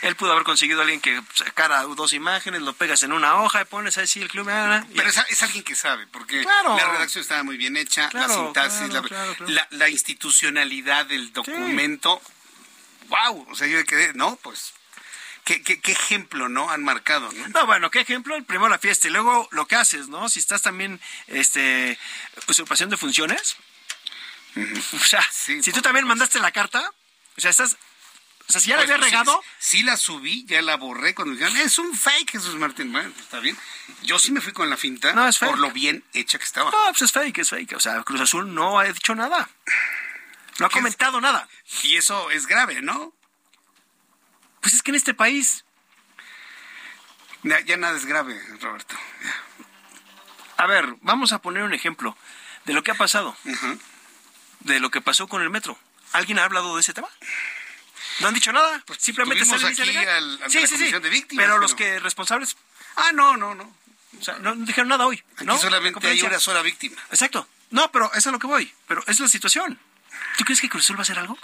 él pudo haber conseguido a alguien que sacara dos imágenes, lo pegas en una hoja y pones ahí sí el club. Pero es, alguien que sabe, porque la redacción estaba muy bien hecha, la sintaxis, la, institucionalidad del documento. ¡Wow! O sea, yo quedé, no, pues ¿Qué, qué, ejemplo, ¿no? Han marcado, ¿no? No, bueno, ¿qué ejemplo? Primero la fiesta y luego lo que haces, ¿no? Si estás también, este, usurpación de funciones, o sea, si tú también mandaste la carta, o sea, estás o sea, si ya la pues, había regado. Sí, la subí, ya la borré cuando dijeron, es un fake, Jesús Martín. Bueno, pues, está bien. Yo sí me fui con la finta no, es por lo bien hecha que estaba. No, pues es fake, es fake. O sea, Cruz Azul no ha dicho nada. No ha comentado nada. Y eso es grave, ¿no? Pues es que en este país. Ya, nada es grave, Roberto. A ver, vamos a poner un ejemplo de lo que ha pasado de lo que pasó con el metro. ¿Alguien ha hablado de ese tema? ¿No han dicho nada? Pues Simplemente se aquí al, sí, sí, sí. de víctimas. Pero, los que responsables... Ah, no, no, no. O sea, no dijeron nada hoy. Aquí solamente hay una sola víctima. Exacto. No, pero eso es a lo que voy. Pero es la situación. ¿Tú crees que Cruz Azul va a hacer algo?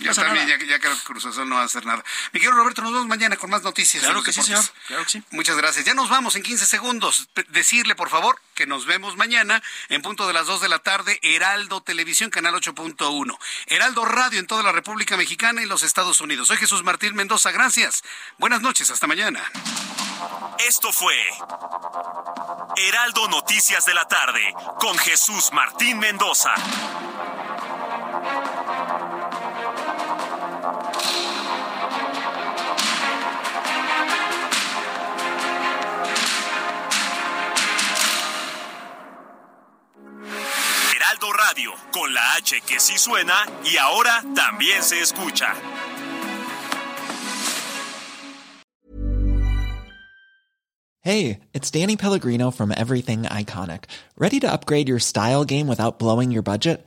Yo también, ya, creo que Cruz Azul no va a hacer nada. Mi querido Roberto, nos vemos mañana con más noticias. Claro que sí, señor. Claro que sí. Muchas gracias. Ya nos vamos en 15 segundos. Decirle, por favor, que nos vemos mañana en punto de las 2 de la tarde, Heraldo Televisión, canal 8.1. Heraldo Radio en toda la República Mexicana y los Estados Unidos. Soy Jesús Martín Mendoza. Gracias. Buenas noches. Hasta mañana. Esto fue Heraldo Noticias de la tarde con Jesús Martín Mendoza. Con la H que sí suena y ahora también se escucha. Hey, it's Danny Pellegrino from Everything Iconic. Ready to upgrade your style game without blowing your budget?